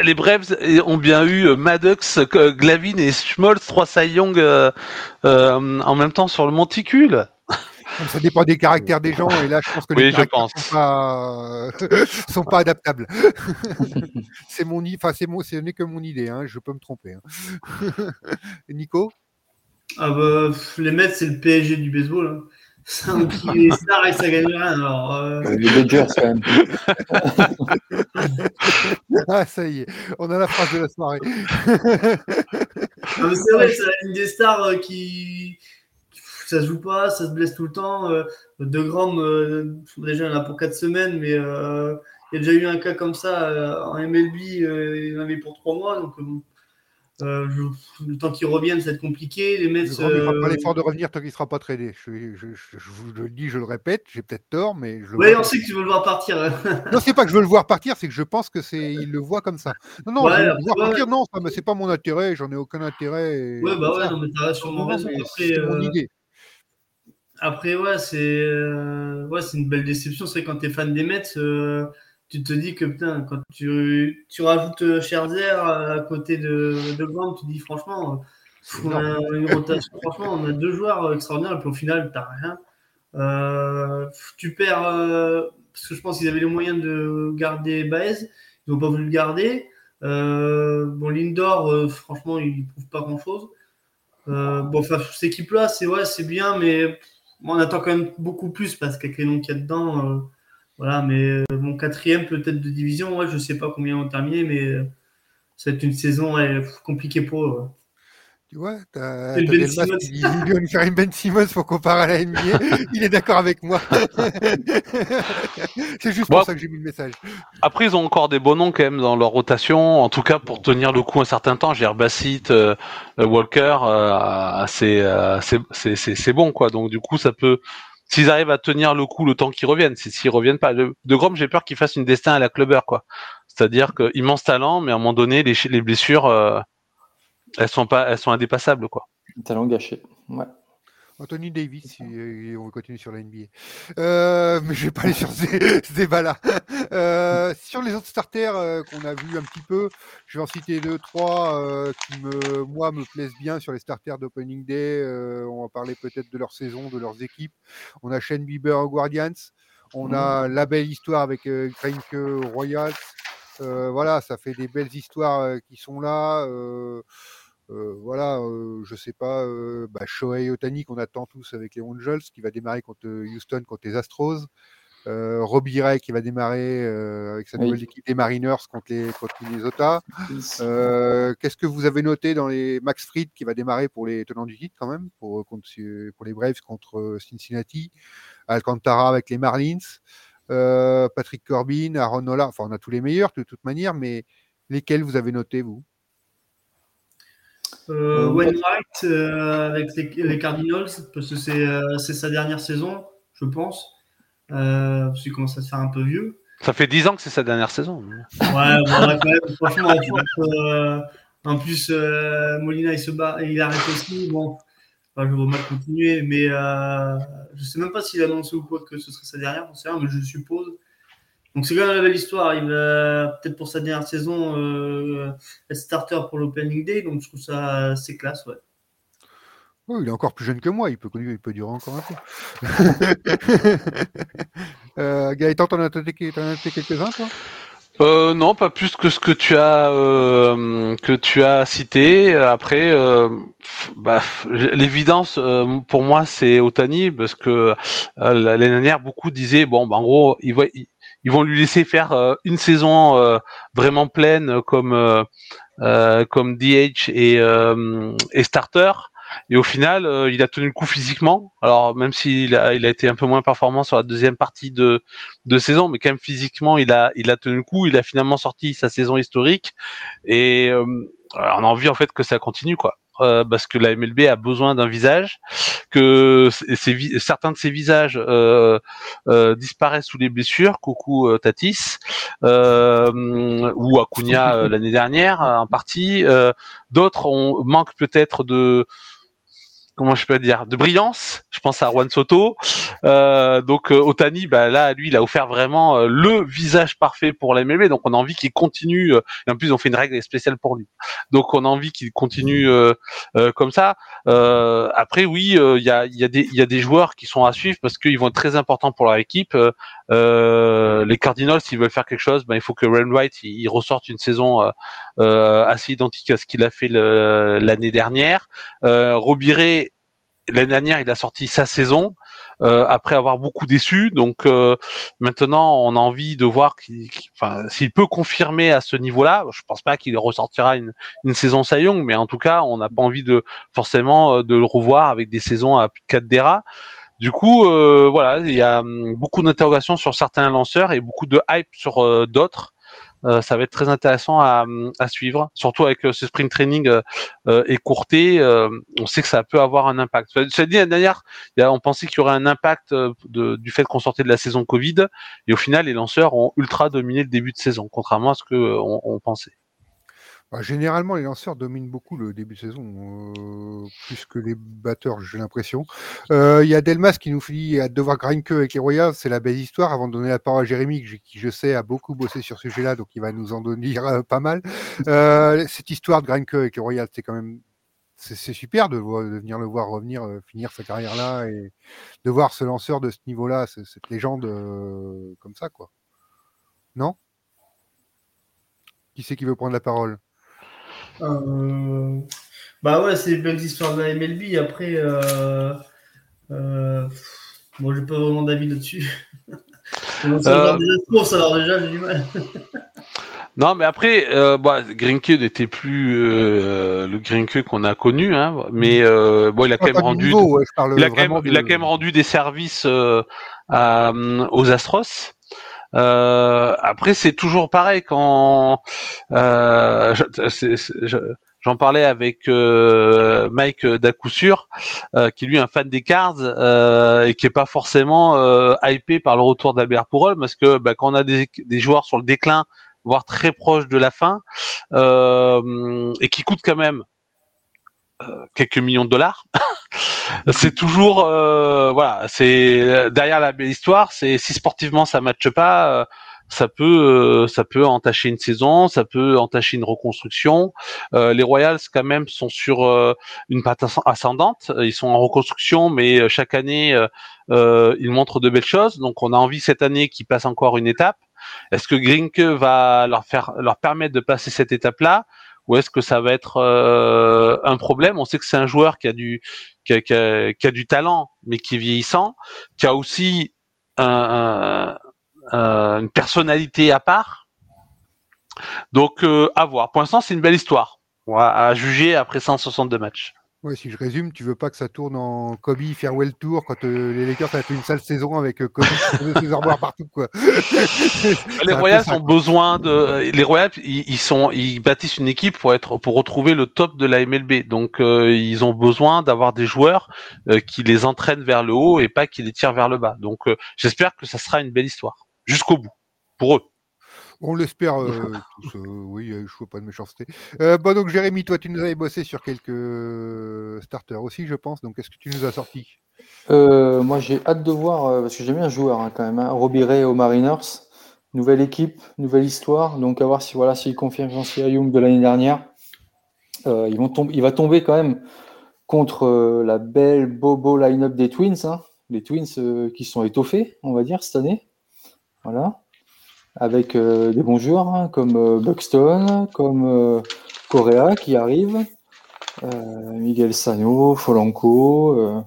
Les Braves ont bien eu euh, Maddox, euh, Glavin et Schmoltz, trois Cy Young euh, en même temps sur le monticule.
Ça dépend des caractères des gens et là je pense que *laughs* les caractères Sont, pas, *laughs* sont pas adaptables. *laughs* c'est mon, enfin c'est mon, ce n'est que mon idée, hein, je peux me tromper. Hein. Nico?
Ah bah, Les Mets c'est le PSG du baseball. Hein. Un qui est star et ça gagne rien. Alors, euh... Les Dodgers, quand même. *laughs*
ah, ça y est, on a la phrase de la soirée.
c'est vrai, c'est une des stars euh, qui. Ça se joue pas, ça se blesse tout le temps. Euh, de Grom, euh, déjà, il en a pour 4 semaines, mais il y a déjà eu un cas comme ça en MLB, il en avait pour 3 mois. Donc, euh, le temps qu'il revienne, ça va être compliqué. Les Mets.
Il ne pas l'effort de revenir tant qu'il ne sera pas tradé. Je, je, je, vous le dis, je le répète, j'ai peut-être tort, mais.
Oui, on sait que tu veux le voir partir. *laughs*
non, c'est pas que je veux le voir partir, c'est que je pense que c'est il le voit comme ça. Non, non, je veux le voir partir, non, ça, c'est pas mon intérêt, j'en ai aucun intérêt.
Ouais, bah ouais, non, mais t'as sûrement raison. Après, mon euh, idée. Après, ouais, c'est euh, ouais, c'est une belle déception. C'est quand tu es fan des Mets tu te dis que putain, quand tu, tu rajoutes euh, Scherzer à côté de, de Grant, tu dis franchement, on a une rotation, *laughs* franchement, on a deux joueurs extraordinaires et puis au final, tu n'as rien. Euh, tu perds, euh, parce que je pense qu'ils avaient les moyens de garder Baez, ils n'ont pas voulu le garder. bon, Lindor, franchement, il ne prouve pas grand chose. bon, enfin, cette équipe-là, c'est ouais, c'est bien, mais on attend quand même beaucoup plus parce qu'avec les noms qu'il y a dedans, voilà, mais euh, mon quatrième peut-être de division, ouais, je ne sais pas combien on terminé, mais euh, c'est une saison compliquée pour eux.
Tu vois, tu as, ben qui dit faire une Ben Simmons pour comparer à la NBA. il est d'accord avec moi. *laughs* c'est juste pour ça que j'ai mis le message.
Après, ils ont encore des bons noms quand même dans leur rotation. En tout cas, pour tenir le coup un certain temps, j'ai euh, Walker, c'est bon quoi. Donc du coup, ça peut s'ils arrivent à tenir le coup le temps qu'ils reviennent. S'ils reviennent pas, de Grom, j'ai peur qu'ils fassent une destin à la clubber, quoi. C'est-à-dire que immense talent, mais à un moment donné, les, les blessures, euh, elles sont pas, elles sont indépassables, quoi.
Talent gâché. Ouais.
Anthony Davis, on va continuer sur la NBA. Euh, *laughs* mais je vais pas aller sur ces, *laughs* débats-là. Euh, sur les autres starters euh, qu'on a vu un petit peu, je vais en citer deux, trois qui me, moi, me plaisent bien sur les starters d'Opening Day. on va parler peut-être de leur saison, de leurs équipes. On a Shane Bieber aux Guardians. On a la belle histoire avec euh, Royals. voilà, ça fait des belles histoires qui sont là. Euh, voilà, euh, je sais pas, euh, bah, Shohei Otani qu'on attend tous avec les Angels, qui va démarrer contre Houston, contre les Astros. Euh, Robbie Ray qui va démarrer avec sa nouvelle équipe des Mariners contre les contre Minnesota. Qu'est-ce que vous avez noté dans les Max Fried qui va démarrer pour les tenants du titre quand même pour, contre, pour les Braves contre Cincinnati, Alcantara avec les Marlins, Patrick Corbin, Aaron Nola. Enfin, on a tous les meilleurs de toute manière, mais lesquels vous avez noté vous?
Euh, Wainwright euh, avec les, Cardinals, parce que euh, c'est sa dernière saison, je pense. Euh, parce qu'il commence à se faire un peu vieux.
Ça fait 10 ans que c'est sa dernière saison.
Ouais, bon, quand même, franchement, euh, en plus, Molina il se bat et il arrête aussi. Bon, enfin, je vois mal continuer, mais je sais même pas s'il a annoncé ou quoi que ce serait sa dernière, mais je suppose. Donc c'est quand même une belle histoire. Il va peut-être pour sa dernière saison euh, être starter pour l'Opening Day. Donc je trouve ça assez classe, ouais.
il est encore plus jeune que moi, il peut, il peut durer encore un peu. *laughs* euh, Gaëtan, t'en as noté quelques-uns, toi?
Euh, non, pas plus que ce que tu as euh, que tu as cité. Après, euh, bah, l'évidence pour moi c'est Otani parce que l'année dernière beaucoup disaient bon, bah, en gros, il, voit, ils vont lui laisser faire euh, une saison euh, vraiment pleine comme euh, comme DH et, et starter. Et au final, il a tenu le coup physiquement. Alors même s'il a, il a été un peu moins performant sur la deuxième partie de, de saison, mais quand même physiquement, il a, il a tenu le coup. Il a finalement sorti sa saison historique. Et on a envie en fait que ça continue, quoi. Euh, parce que la MLB a besoin d'un visage, que certains de ces visages euh, euh, disparaissent sous les blessures, coucou Tatis ou Acuna l'année dernière en partie. D'autres on manque peut-être de comment je peux dire, de brillance. Je pense à Juan Soto. Euh, donc euh, Otani, bah là, lui, il a offert vraiment euh, le visage parfait pour la MLB. Donc on a envie qu'il continue. Et en plus, on fait une règle spéciale pour lui. Donc on a envie qu'il continue comme ça. après, oui, il y a, des, joueurs qui sont à suivre parce qu'ils vont être très importants pour leur équipe. les Cardinals, s'ils veulent faire quelque chose, ben, il faut que Ren White il ressorte une saison assez identique à ce qu'il a fait l'année dernière. Euh, Robiré, l'année dernière, il a sorti sa saison euh, après avoir beaucoup déçu. Donc euh, maintenant, on a envie de voir s'il peut confirmer à ce niveau-là. Je pense pas qu'il ressortira une, une saison Sayong, mais en tout cas, on n'a pas envie de forcément euh, de le revoir avec des saisons à plus de 4 DERA. Du coup, voilà, il y a hum, beaucoup d'interrogations sur certains lanceurs et beaucoup de hype sur d'autres. Euh, ça va être très intéressant à, suivre, surtout avec euh, ce sprint training euh, écourté. on sait que ça peut avoir un impact. Ça dit d'ailleurs, on pensait qu'il y aurait un impact du fait qu'on sortait de la saison Covid, et au final, les lanceurs ont ultra dominé le début de saison, contrairement à ce que on pensait.
Bah, généralement, les lanceurs dominent beaucoup le début de saison, euh, plus que les batteurs, j'ai l'impression. Euh, il y a Delmas qui nous dit à devoir Grinke avec les Royals, c'est la belle histoire. Avant de donner la parole à Jérémy, qui je sais a beaucoup bossé sur ce sujet-là, donc il va nous en donner *laughs* euh, pas mal. cette histoire de Grinke avec les Royals, c'est quand même c'est super de, de, venir le voir revenir, finir sa carrière là et de voir ce lanceur de ce niveau-là, cette légende comme ça, quoi. Non? Qui c'est qui veut prendre la parole?
Euh, bah ouais, c'est une belle histoire de la MLB. Après, euh, euh, bon, j'ai pas vraiment d'avis là-dessus. *laughs* euh... des alors déjà, j'ai du mal. *laughs*
Non, mais après, euh, bah, Grinke n'était plus euh, le Grinke qu'on a connu, hein, mais euh, bon, il a quand même rendu, il, a quand même, des services euh, à, aux Astros. Euh, après, c'est toujours pareil quand euh, J'en parlais avec euh, Mike d'Acoup-Sûr, euh, qui lui un fan des Cards euh, et qui est pas forcément hypé par le retour d'Albert Pourol, parce que bah, quand on a des, joueurs sur le déclin, voire très proche de la fin, et qui coûtent quand même quelques millions de dollars, *laughs* c'est toujours voilà, c'est derrière la belle histoire, c'est si sportivement ça matche pas ça peut euh, ça peut entacher une saison, ça peut entacher une reconstruction. Euh, les Royals quand même sont sur euh, une patte ascendante, ils sont en reconstruction, mais chaque année ils montrent de belles choses. Donc on a envie cette année qu'ils passent encore une étape. Est-ce que Grinke va leur faire leur permettre de passer cette étape-là? Ou est-ce que ça va être un problème? On sait que c'est un joueur qui a du qui a, qui a, du talent, mais qui est vieillissant, qui a aussi un, euh, une personnalité à part. Donc euh, à voir. Pour l'instant, c'est une belle histoire. À, juger après 162 matchs.
Ouais, si je résume, tu veux pas que ça tourne en Kobe Farewell Tour quand euh, les Lakers ont fait une sale saison avec Kobe ses armoires partout quoi. *laughs*
les Royals ont besoin de les Royals ils, sont ils bâtissent une équipe pour être pour retrouver le top de la MLB. Donc ils ont besoin d'avoir des joueurs qui les entraînent vers le haut et pas qui les tirent vers le bas. Donc j'espère que ça sera une belle histoire jusqu'au bout, pour eux.
On l'espère *laughs* euh, tous. Euh, oui, je ne vois pas de méchanceté. Euh, bon, donc Jérémy, toi, tu nous avais bossé sur quelques starters aussi, je pense. Donc, qu'est-ce que tu nous as sorti?
Moi, j'ai hâte de voir, parce que j'aime bien un joueur hein, quand même. Hein, Robbie Ray aux Mariners. Nouvelle équipe, nouvelle histoire. Donc, à voir si voilà, s'il confirme Jean Young de l'année dernière. ils vont tomber, il va tomber quand même contre la belle Bobo line-up des Twins. Hein. les Twins qui sont étoffés, on va dire, cette année. Voilà. Avec euh, des bons joueurs hein, comme euh, Buxton, comme euh, Correa qui arrive, Miguel Sano, Folanco,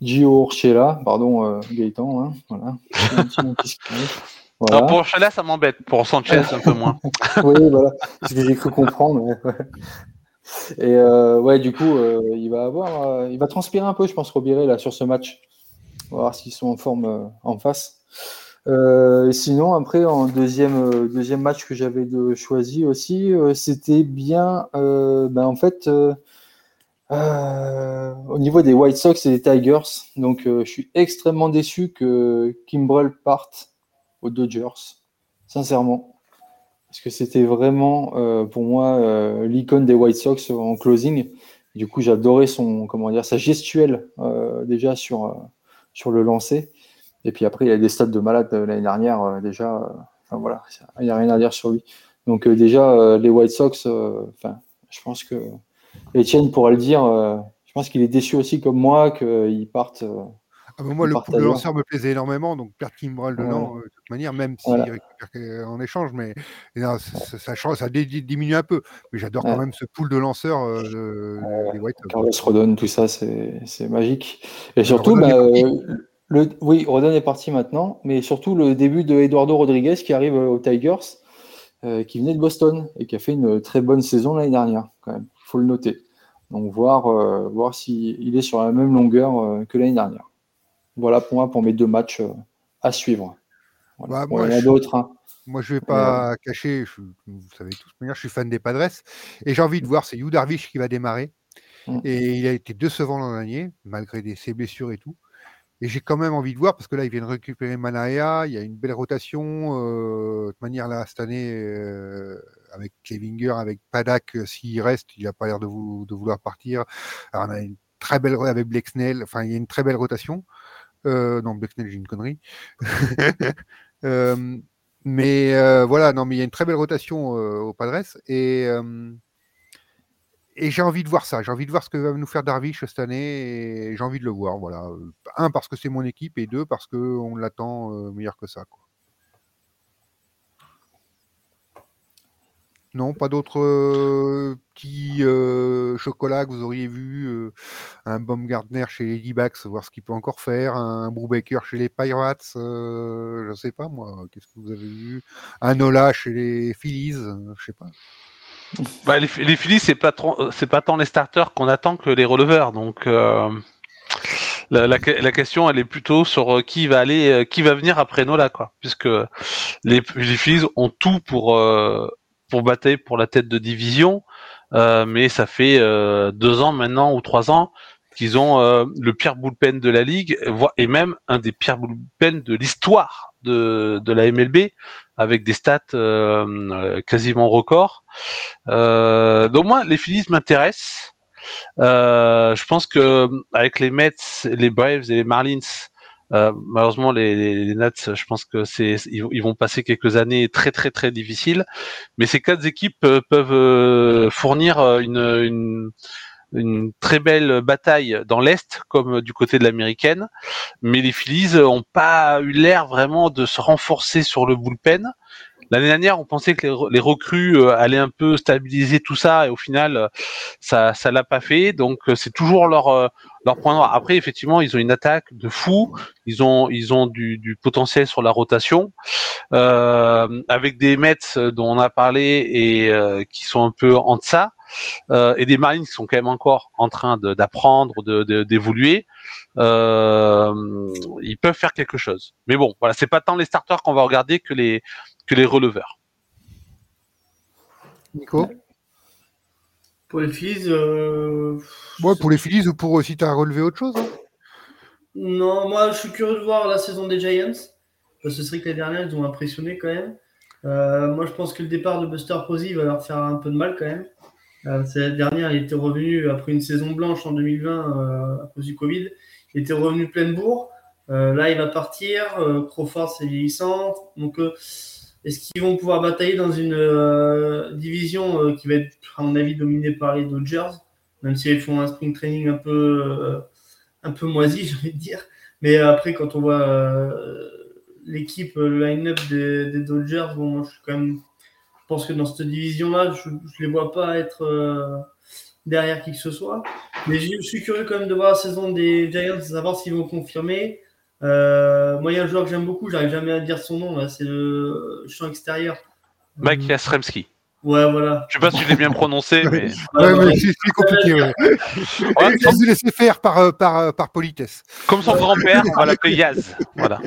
Gio Urchela, pardon Gaëtan, hein, voilà.
voilà. pour Urchela, ça m'embête. Pour Sanchez, un peu moins. *laughs*
oui, voilà. Ce que j'ai cru comprendre. Et ouais, du coup, il va avoir, il va transpirer un peu, je pense, Robiré là sur ce match. On va voir s'ils sont en forme en face. Euh, sinon, après, en deuxième, euh, deuxième match que j'avais choisi aussi, euh, c'était bien, ben, en fait, au niveau des White Sox et des Tigers. Donc, je suis extrêmement déçu que Kimbrell parte aux Dodgers, sincèrement. Parce que c'était vraiment, pour moi, l'icône des White Sox en closing. Du coup, j'adorais son, comment dire, sa gestuelle déjà sur, sur le lancer. Et puis après, il y a des stats de malade euh, l'année dernière euh, déjà. Euh, enfin voilà, il n'y a rien à dire sur lui. Donc déjà, les White Sox, enfin, je pense que Etienne pourra le dire. je pense qu'il est déçu aussi comme moi qu'ils partent.
Ah moi, le pool de lanceur me plaisait énormément, donc perdre Kimbrel dedans, de toute manière, même s'il récupère en échange, mais ça, ça, diminue un peu. Mais j'adore quand même ce pool de lanceurs
des White Sox. Carlos Rodon, tout ça, c'est magique. Et surtout, bah, oui, Rodon est parti maintenant, mais surtout le début de Eduardo Rodriguez qui arrive aux Tigers, euh, qui venait de Boston et qui a fait une très bonne saison l'année dernière, quand même. Il faut le noter. Donc, voir, euh, voir s'il est sur la même longueur euh, que l'année dernière. Voilà pour moi, pour mes deux matchs à suivre.
Bah, moi, il y en a d'autres. Hein. Moi, je ne vais pas cacher, vous savez tous, je suis fan des Padres, et j'ai envie de voir, c'est Yu Darvish qui va démarrer. Mm. Et il a été décevant l'an dernier, malgré ses blessures et tout. Et j'ai quand même envie de voir, parce que là, ils viennent récupérer Manaya, il y a une belle rotation. Euh, de toute manière, là, cette année, euh, avec Kevinger, avec Padak, euh, s'il reste, il n'a pas l'air de, vouloir partir. Alors, on a une très belle, avec Blexnell, enfin, il y a une très belle rotation. non, Blexnell, j'ai une connerie. *laughs* mais voilà, non, mais il y a une très belle rotation au Padres. Et et j'ai envie de voir ça. J'ai envie de voir ce que va nous faire Darvish cette année. Et j'ai envie de le voir. Voilà. Un, parce que c'est mon équipe. Et deux, parce qu'on l'attend euh, meilleur que ça. Non, pas d'autres euh, petits euh, chocolats que vous auriez vu. un Baumgartner chez les D-Backs, voir ce qu'il peut encore faire. Un Brubaker chez les Pirates. je ne sais pas, moi. Qu'est-ce que vous avez vu? Un Nola chez les Phillies. je sais pas.
Bah, les, les Phillies, c'est pas, c'est pas tant les starters qu'on attend que les releveurs. Donc, euh, la, la, la, question, elle est plutôt sur euh, qui va aller, euh, qui va venir après Nola, quoi. Puisque les, les Phillies ont tout pour, pour batailler pour la tête de division, mais ça fait deux ans maintenant ou trois ans qu'ils ont le pire bullpen de la ligue, et même un des pires bullpen de l'histoire de, de la MLB, avec des stats quasiment records. donc moi, les Phillies m'intéressent. je pense que avec les Mets, les Braves et les Marlins, euh, malheureusement, les, les, Nats, je pense que c'est ils, vont passer quelques années très très très difficiles. Mais ces quatre équipes euh, peuvent euh, fournir une, une, une très belle bataille dans l'est comme du côté de l'américaine. Mais les Phillies ont pas eu l'air vraiment de se renforcer sur le bullpen. L'année dernière, on pensait que les, recrues euh, allaient un peu stabiliser tout ça, et au final, euh, ça, ça l'a pas fait. Donc, euh, c'est toujours leur leur point noir. Après, effectivement, ils ont une attaque de fou. Ils ont ils ont du, du potentiel sur la rotation, euh, avec des Mets dont on a parlé et qui sont un peu en deçà. Euh, et des Marines qui sont quand même encore en train d'apprendre, d'évoluer, euh, ils peuvent faire quelque chose. Mais bon, voilà, c'est pas tant les starters qu'on va regarder que les que les releveurs.
Nico
Pour les Phillies euh...
pour les Phillies ou pour aussi t'as relevé autre chose hein
Non, moi je suis curieux de voir la saison des Giants. Parce que c'est vrai que les dernières, ils ont impressionné quand même. Euh, moi je pense que le départ de Buster Posey va leur faire un peu de mal quand même. Euh, cette dernière, il était revenu après une saison blanche en 2020 euh, à cause du Covid. Il était revenu plein bourre. Euh, là, il va partir. Crawford, c'est vieillissant. Donc, est-ce qu'ils vont pouvoir batailler dans une division qui va être, à mon avis, dominée par les Dodgers, même si font un spring training un peu, un peu moisi, *laughs* j'ai envie de dire. Mais après, quand on voit l'équipe, le line-up des, Dodgers, bon, je suis quand même pense que dans cette division-là, je ne les vois pas être euh, derrière qui que ce soit. Mais je, suis curieux quand même de voir la saison des Giants, savoir s'ils vont confirmer. Euh, moi, il y a un joueur que j'aime beaucoup, j'arrive jamais à dire son nom, c'est le champ extérieur.
Mike Jasremski.
Ouais, voilà.
Je sais pas si je l'ai bien prononcé, *laughs* mais.
ouais, c'est compliqué, ouais. *laughs* ouais Sans se laisser faire par, euh, par, par politesse.
Comme son grand-père, on va l'appeler Yaz. *laughs* Voilà.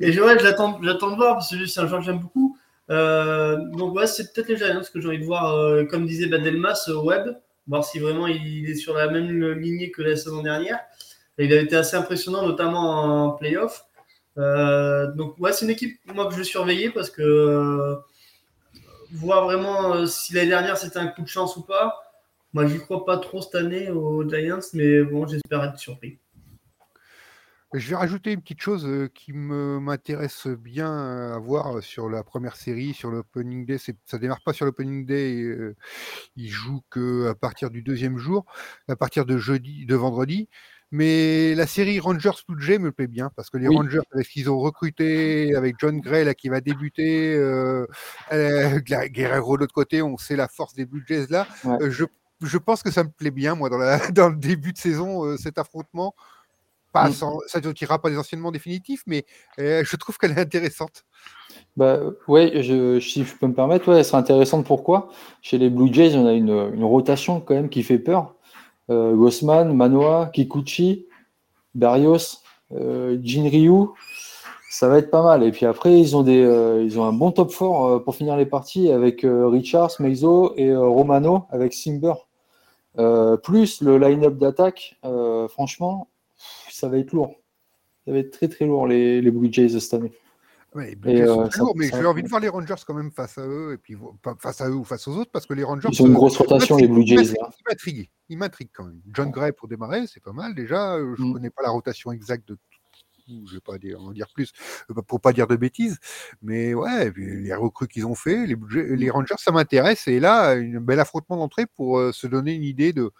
Et je, ouais, j'attends de voir, parce que c'est un joueur que j'aime beaucoup. Euh, donc ouais, c'est peut-être les Giants que j'ai envie de voir, euh, comme disait Badelmas, au web, voir si vraiment il est sur la même lignée que la saison dernière. Il a été assez impressionnant, notamment en playoff. Euh, donc ouais, c'est une équipe moi que je vais surveiller parce que voir vraiment si l'année dernière c'était un coup de chance ou pas. Moi, j'y crois pas trop cette année aux Giants, mais bon, j'espère être surpris.
Je vais rajouter une petite chose qui m'intéresse bien à voir sur la première série, sur l'opening day. Ça démarre pas sur l'opening day, euh, ils jouent que partir du deuxième jour, à partir de jeudi, de vendredi. Mais la série Rangers Blue Jay me plaît bien parce que les Rangers, avec ce qu'ils ont recruté, avec John Gray là qui va débuter, euh, *laughs* Guerrero de l'autre côté, on sait la force des Blue Jays là. je, je pense que ça me plaît bien moi dans, la, *laughs* dans le début de saison cet affrontement. Pas mm. ça ne tirera pas des anciennements définitifs, mais euh, je trouve qu'elle est intéressante.
Bah, ouais, je, si je peux me permettre, ouais, elle sera intéressante. Pourquoi? Chez les Blue Jays, on a une, une, rotation quand même qui fait peur. Euh, Gossman, Manoa, Kikuchi, Barrios, euh, Jinryu, ça va être pas mal. Et puis après, ils ont, euh, un bon top 4 pour finir les parties avec Richards, Meizo et Romano avec Simber. plus le line-up d'attaque, franchement, ça va être lourd. Ça va être très très lourd les Blue Jays cette année.
Ouais, les euh, lourd, mais j'ai envie de voir les Rangers quand même face à eux, et puis face à eux ou face aux autres, parce que les Rangers.
Ils ont une grosse rotation, les Blue Jays.
Ils m'intriguent quand même. John Gray pour démarrer, c'est pas mal déjà. Euh, je ne mm. connais pas la rotation exacte de je vais pas dire, en dire plus euh, pour pas dire de bêtises, mais ouais, les recrues qu'ils ont fait, les, les mm. Rangers, ça m'intéresse, et là, un bel affrontement d'entrée pour se donner une idée de,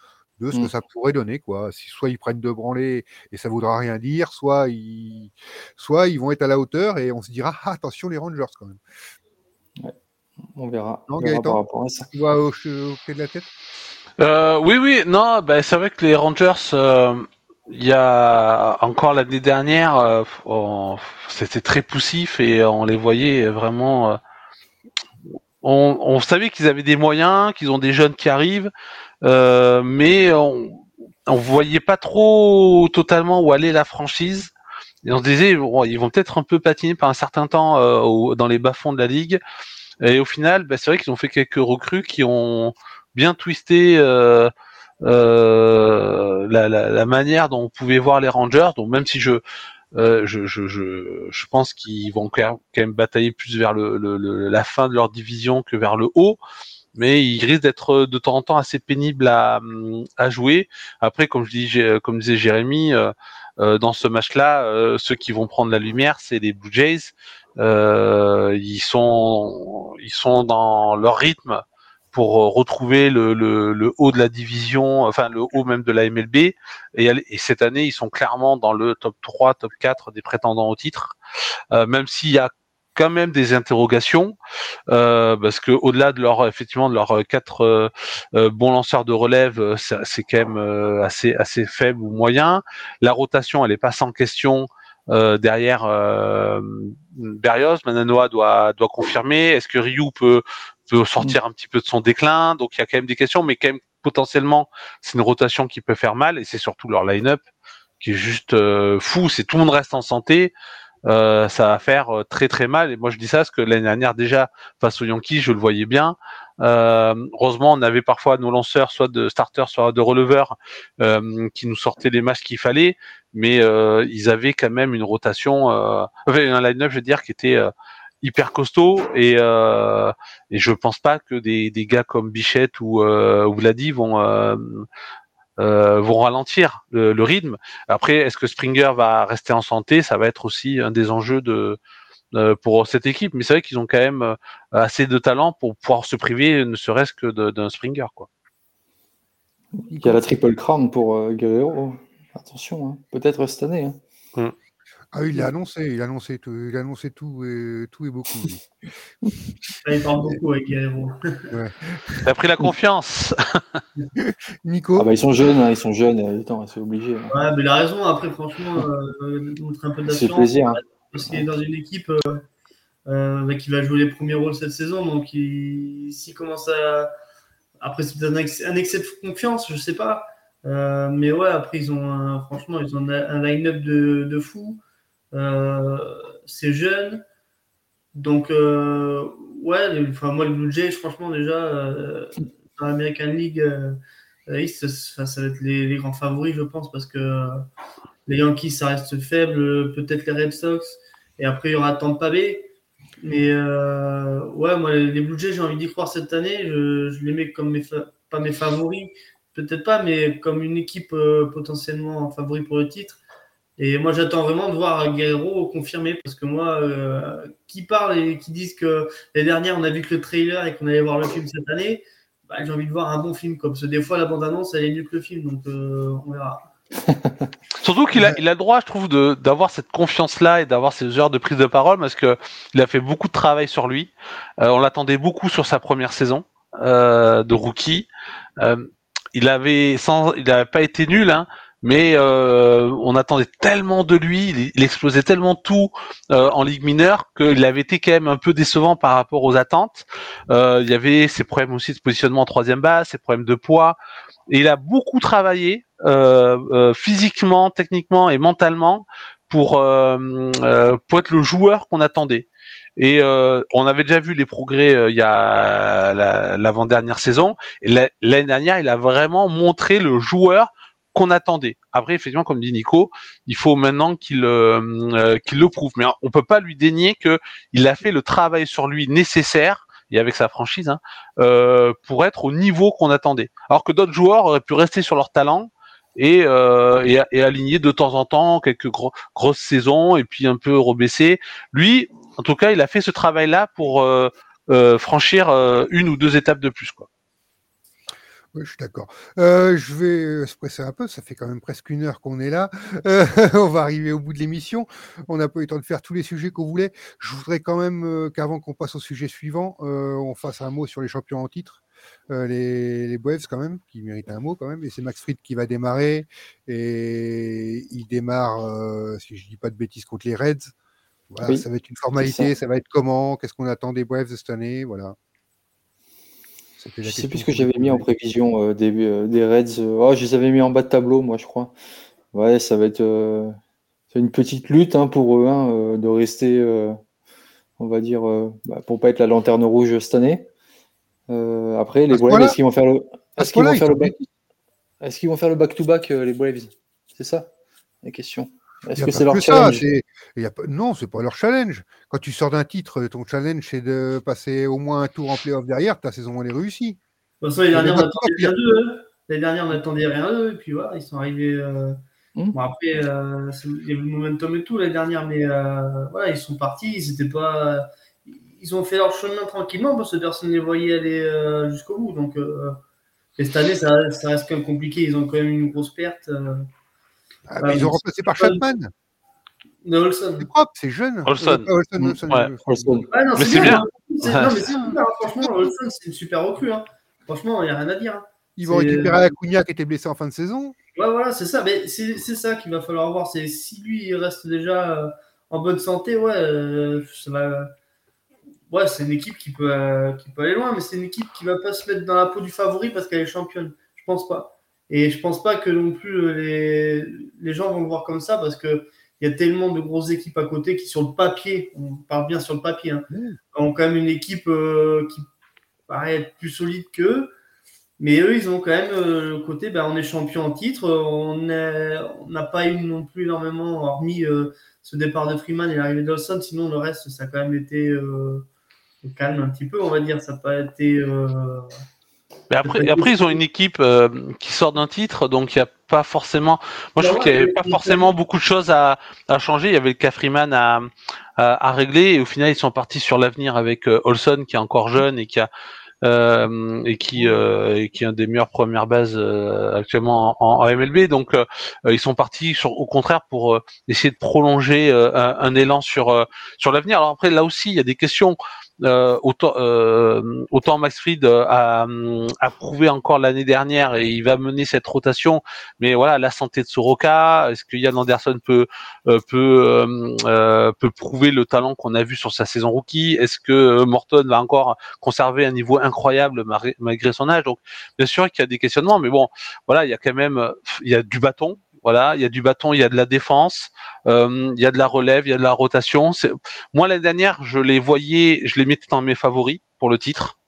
de ce que mmh. ça pourrait donner. Quoi. Si, soit ils prennent deux branlées et ça voudra rien dire, soit ils, soit ils vont être à la hauteur et on se dira ah, attention les Rangers quand même.
On verra. on verra par rapport à ça.
Tu vois au, pied de la tête?
Euh, Oui, oui, non, bah, c'est vrai que les Rangers. Euh, il y a encore l'année dernière, euh, c'était très poussif et on les voyait vraiment. On, on, savait qu'ils avaient des moyens, qu'ils ont des jeunes qui arrivent, euh, mais on, on voyait pas trop totalement où allait la franchise. Et on se disait, ils vont peut-être un peu patiner par un certain temps euh, dans les bas-fonds de la ligue. Et au final, bah, c'est vrai qu'ils ont fait quelques recrues qui ont bien twisté euh, euh, la, la, la, manière dont on pouvait voir les Rangers. Donc même si je euh, je, je, je, je, pense qu'ils vont quand même batailler plus vers le, le, la fin de leur division que vers le haut, mais ils risquent d'être de temps en temps assez pénibles à, à jouer. Après, comme je dis, comme disait Jérémy, euh, euh, dans ce match-là, euh, ceux qui vont prendre la lumière, c'est les Blue Jays. Euh, ils sont ils sont dans leur rythme pour retrouver le, le, le, haut de la division, enfin le haut même de la MLB. Et, et, cette année, ils sont clairement dans le top 3, top 4 des prétendants au titre. Euh, même s'il y a quand même des interrogations euh, parce que au-delà de leur effectivement de leurs quatre euh, euh, bons lanceurs de relève, c'est quand même assez assez faible ou moyen. La rotation, elle est pas sans question. derrière euh, Berrios, Mananoa doit doit confirmer. Est-ce que Ryu peut peut sortir un petit peu de son déclin? Donc il y a quand même des questions, mais quand même potentiellement c'est une rotation qui peut faire mal et c'est surtout leur line-up qui est juste fou. C'est tout le monde reste en santé. Euh, ça va faire euh, très très mal. Et moi je dis ça parce que l'année dernière déjà face aux Yankees, je le voyais bien. Euh, heureusement, on avait parfois nos lanceurs, soit de starters, soit de releveurs, euh, qui nous sortaient les matchs qu'il fallait, mais euh, ils avaient quand même une rotation, enfin, un line-up, je veux dire, qui était hyper costaud et, et je pense pas que des, des gars comme Bichette ou, ou Vladi vont euh, vont ralentir le, rythme. Après, est-ce que Springer va rester en santé? Ça va être aussi un des enjeux de euh, pour cette équipe. Mais c'est vrai qu'ils ont quand même euh, assez de talent pour pouvoir se priver, ne serait-ce que d'un Springer, quoi.
Il y a la triple crown pour Guerrero. Attention, hein. peut-être cette année. Hein.
Mm. Ah, il l'a annoncé, il a annoncé tout, il a annoncé tout et, tout et beaucoup.
il *laughs* parle beaucoup avec Guerrero.
Ouais. Il a pris la confiance. *laughs*
Nico
ah bah, Ils sont jeunes, hein, ils sont jeunes, c'est obligé.
Hein. Ouais, mais il a raison, après, franchement, euh, montrer un peu d'assurance.
C'est plaisir. Hein.
Parce qu'il est dans une équipe euh, euh, qui va jouer les premiers rôles cette saison, donc s'il commence à. Après, c'est un, un, excès de confiance, je sais pas. Euh, mais ouais, après, ils ont un, franchement, ils ont un line-up de, de fou. Euh, c'est jeune. Donc, euh, ouais, enfin, moi, le Blue Jays, franchement, déjà, euh, dans l'American League East, ça, va être les, les, grands favoris, je pense, parce que les Yankees, ça reste faible, peut-être les Red Sox, et après, il y aura Tampa Bay. Mais ouais, moi, les Blue Jays, j'ai envie d'y croire cette année. Je, les mets comme mes pas mes favoris, peut-être pas, mais comme une équipe potentiellement favori pour le titre. Et moi, j'attends vraiment de voir Guerrero confirmer parce que moi, euh, qui parle et qui disent que les dernières, on a vu que le trailer et qu'on allait voir le film cette année, bah, j'ai envie de voir un bon film. Comme parce que des fois, la bande-annonce, elle est mieux que le film. Donc, euh, on verra. *laughs*
Surtout qu'il a, le droit, je trouve, d'avoir cette confiance-là et d'avoir ces heures de prise de parole parce qu'il a fait beaucoup de travail sur lui. Euh, on l'attendait beaucoup sur sa première saison de rookie. Il n'avait pas été nul, hein, mais euh, on attendait tellement de lui, il, explosait tellement tout euh, en ligue mineure qu'il avait été quand même un peu décevant par rapport aux attentes. Euh, il y avait ses problèmes aussi de positionnement en troisième base, ses problèmes de poids, et il a beaucoup travaillé physiquement, techniquement et mentalement pour pour être le joueur qu'on attendait. Et euh, on avait déjà vu les progrès euh, il y a l'avant-dernière saison. L'année dernière, il a vraiment montré le joueur qu'on attendait. Après, effectivement, comme dit Nico, il faut maintenant qu'il euh, qu'il le prouve. Mais on peut pas lui dénier que il a fait le travail sur lui nécessaire et avec sa franchise hein, euh, pour être au niveau qu'on attendait. Alors que d'autres joueurs auraient pu rester sur leur talent et, euh, et, aligner de temps en temps quelques grosses saisons et puis un peu rebaisser. Lui, en tout cas, il a fait ce travail-là pour euh, euh, franchir euh, une ou deux étapes de plus. Quoi.
Oui, je suis d'accord. je vais se presser un peu, ça fait quand même presque une heure qu'on est là. *laughs* on va arriver au bout de l'émission. On n'a pas eu le temps de faire tous les sujets qu'on voulait. Je voudrais quand même qu'avant qu'on passe au sujet suivant, on fasse un mot sur les champions en titre. les, les quand même, qui méritent un mot quand même. Et c'est Max Fried qui va démarrer. Et il démarre, si je dis pas de bêtises, contre les Reds. Ça va être une formalité, ça. va être comment, qu'est-ce qu'on attend des Braves cette année, voilà.
Je sais plus ce que j'avais mis en prévision euh, des, euh, des, Reds. Euh, oh, je les avais mis en bas de tableau, moi, je crois. Ouais, ça va être une petite lutte hein, pour eux hein, de rester on va dire, bah, pour pas être la lanterne rouge cette année. après, les Braves, est-ce qu'ils vont faire le, est-ce qu'ils vont, faire le back... est qu'ils vont faire le back-to-back, les Braves? C'est ça la question. Est-ce que c'est leur challenge?
y a pas... Non, c'est pas leur challenge. Quand tu sors d'un titre, ton challenge, c'est de passer au moins un tour en playoff derrière, ta saison, elle est réussie.
De toute façon, l'année dernière, on attendait rien d'eux. Hein. L'année dernière, on attendait rien d'eux. Et puis voilà, ils sont arrivés. Euh... Mmh. Bon, après, euh, il y avait le momentum et tout l'année dernière, mais euh, voilà, ils sont partis. Ils étaient pas. Ils ont fait leur chemin tranquillement parce que personne ne les voyait aller euh, jusqu'au bout. Donc, euh, et cette année, ça, ça, reste quand même compliqué. Ils ont quand même une grosse perte. Euh.
Ah, mais ils ont remplacé par Chapman.
Olson.
C'est propre, c'est jeune.
Olson. Euh, Olson, Olson, ouais.
Olson. Ouais, non, mais c'est bien. bien. Non, mais c'est super. Franchement, Olson, c'est une super recrue. Hein. Franchement, il n'y a rien à dire. Hein.
Ils vont récupérer Acuna qui était blessé en fin de saison.
Ouais, voilà, c'est ça. Mais c'est ça qu'il va falloir voir. C'est si lui il reste déjà euh, en bonne santé, ouais, euh, ça va. Ouais, c'est une équipe qui peut, euh, qui peut aller loin, mais c'est une équipe qui va pas se mettre dans la peau du favori parce qu'elle est championne. Je pense pas. Et je pense pas que non plus euh, les, les gens vont le voir comme ça parce que il y a tellement de grosses équipes à côté qui, sur le papier, on parle bien sur le papier, hein, mmh. ont quand même une équipe euh, qui paraît être plus solide qu'eux. Mais eux, ils ont quand même euh, le côté, ben, on est champion en titre, on n'a pas eu non plus énormément, hormis euh, ce départ de Freeman et l'arrivée d'Olson, sinon le reste, ça a quand même été calme un petit peu, on va dire. Ça n'a pas été.
Mais après, après, ils ont une équipe euh, qui sort d'un titre, donc il n'y a pas forcément. Moi, je trouve qu'il n'y avait pas forcément beaucoup de choses à, à changer. Il y avait le cas Freeman à, à, à, régler, et au final, ils sont partis sur l'avenir avec euh, Olson, qui est encore jeune et qui a. Euh, et qui euh, et qui est un des meilleures premières bases euh, actuellement en, en, MLB. Donc ils sont partis sur, au contraire pour essayer de prolonger un, un, élan sur sur l'avenir. Alors après là aussi il y a des questions autant, euh, autant Max Fried a, a prouvé encore l'année dernière et il va mener cette rotation. Mais voilà, la santé de Soroka, est-ce que Yann Anderson peut euh, peut euh, peut prouver le talent qu'on a vu sur sa saison rookie? Est-ce que Morton va encore conserver un niveau incroyable malgré son âge? Donc bien sûr qu'il y a des questionnements, mais bon, voilà, il y a quand même il y a du bâton voilà, il y a du bâton, il y a de la défense, euh, il y a de la relève, il y a de la rotation. Moi l'année dernière, je les voyais, je les mettais dans mes favoris pour le titre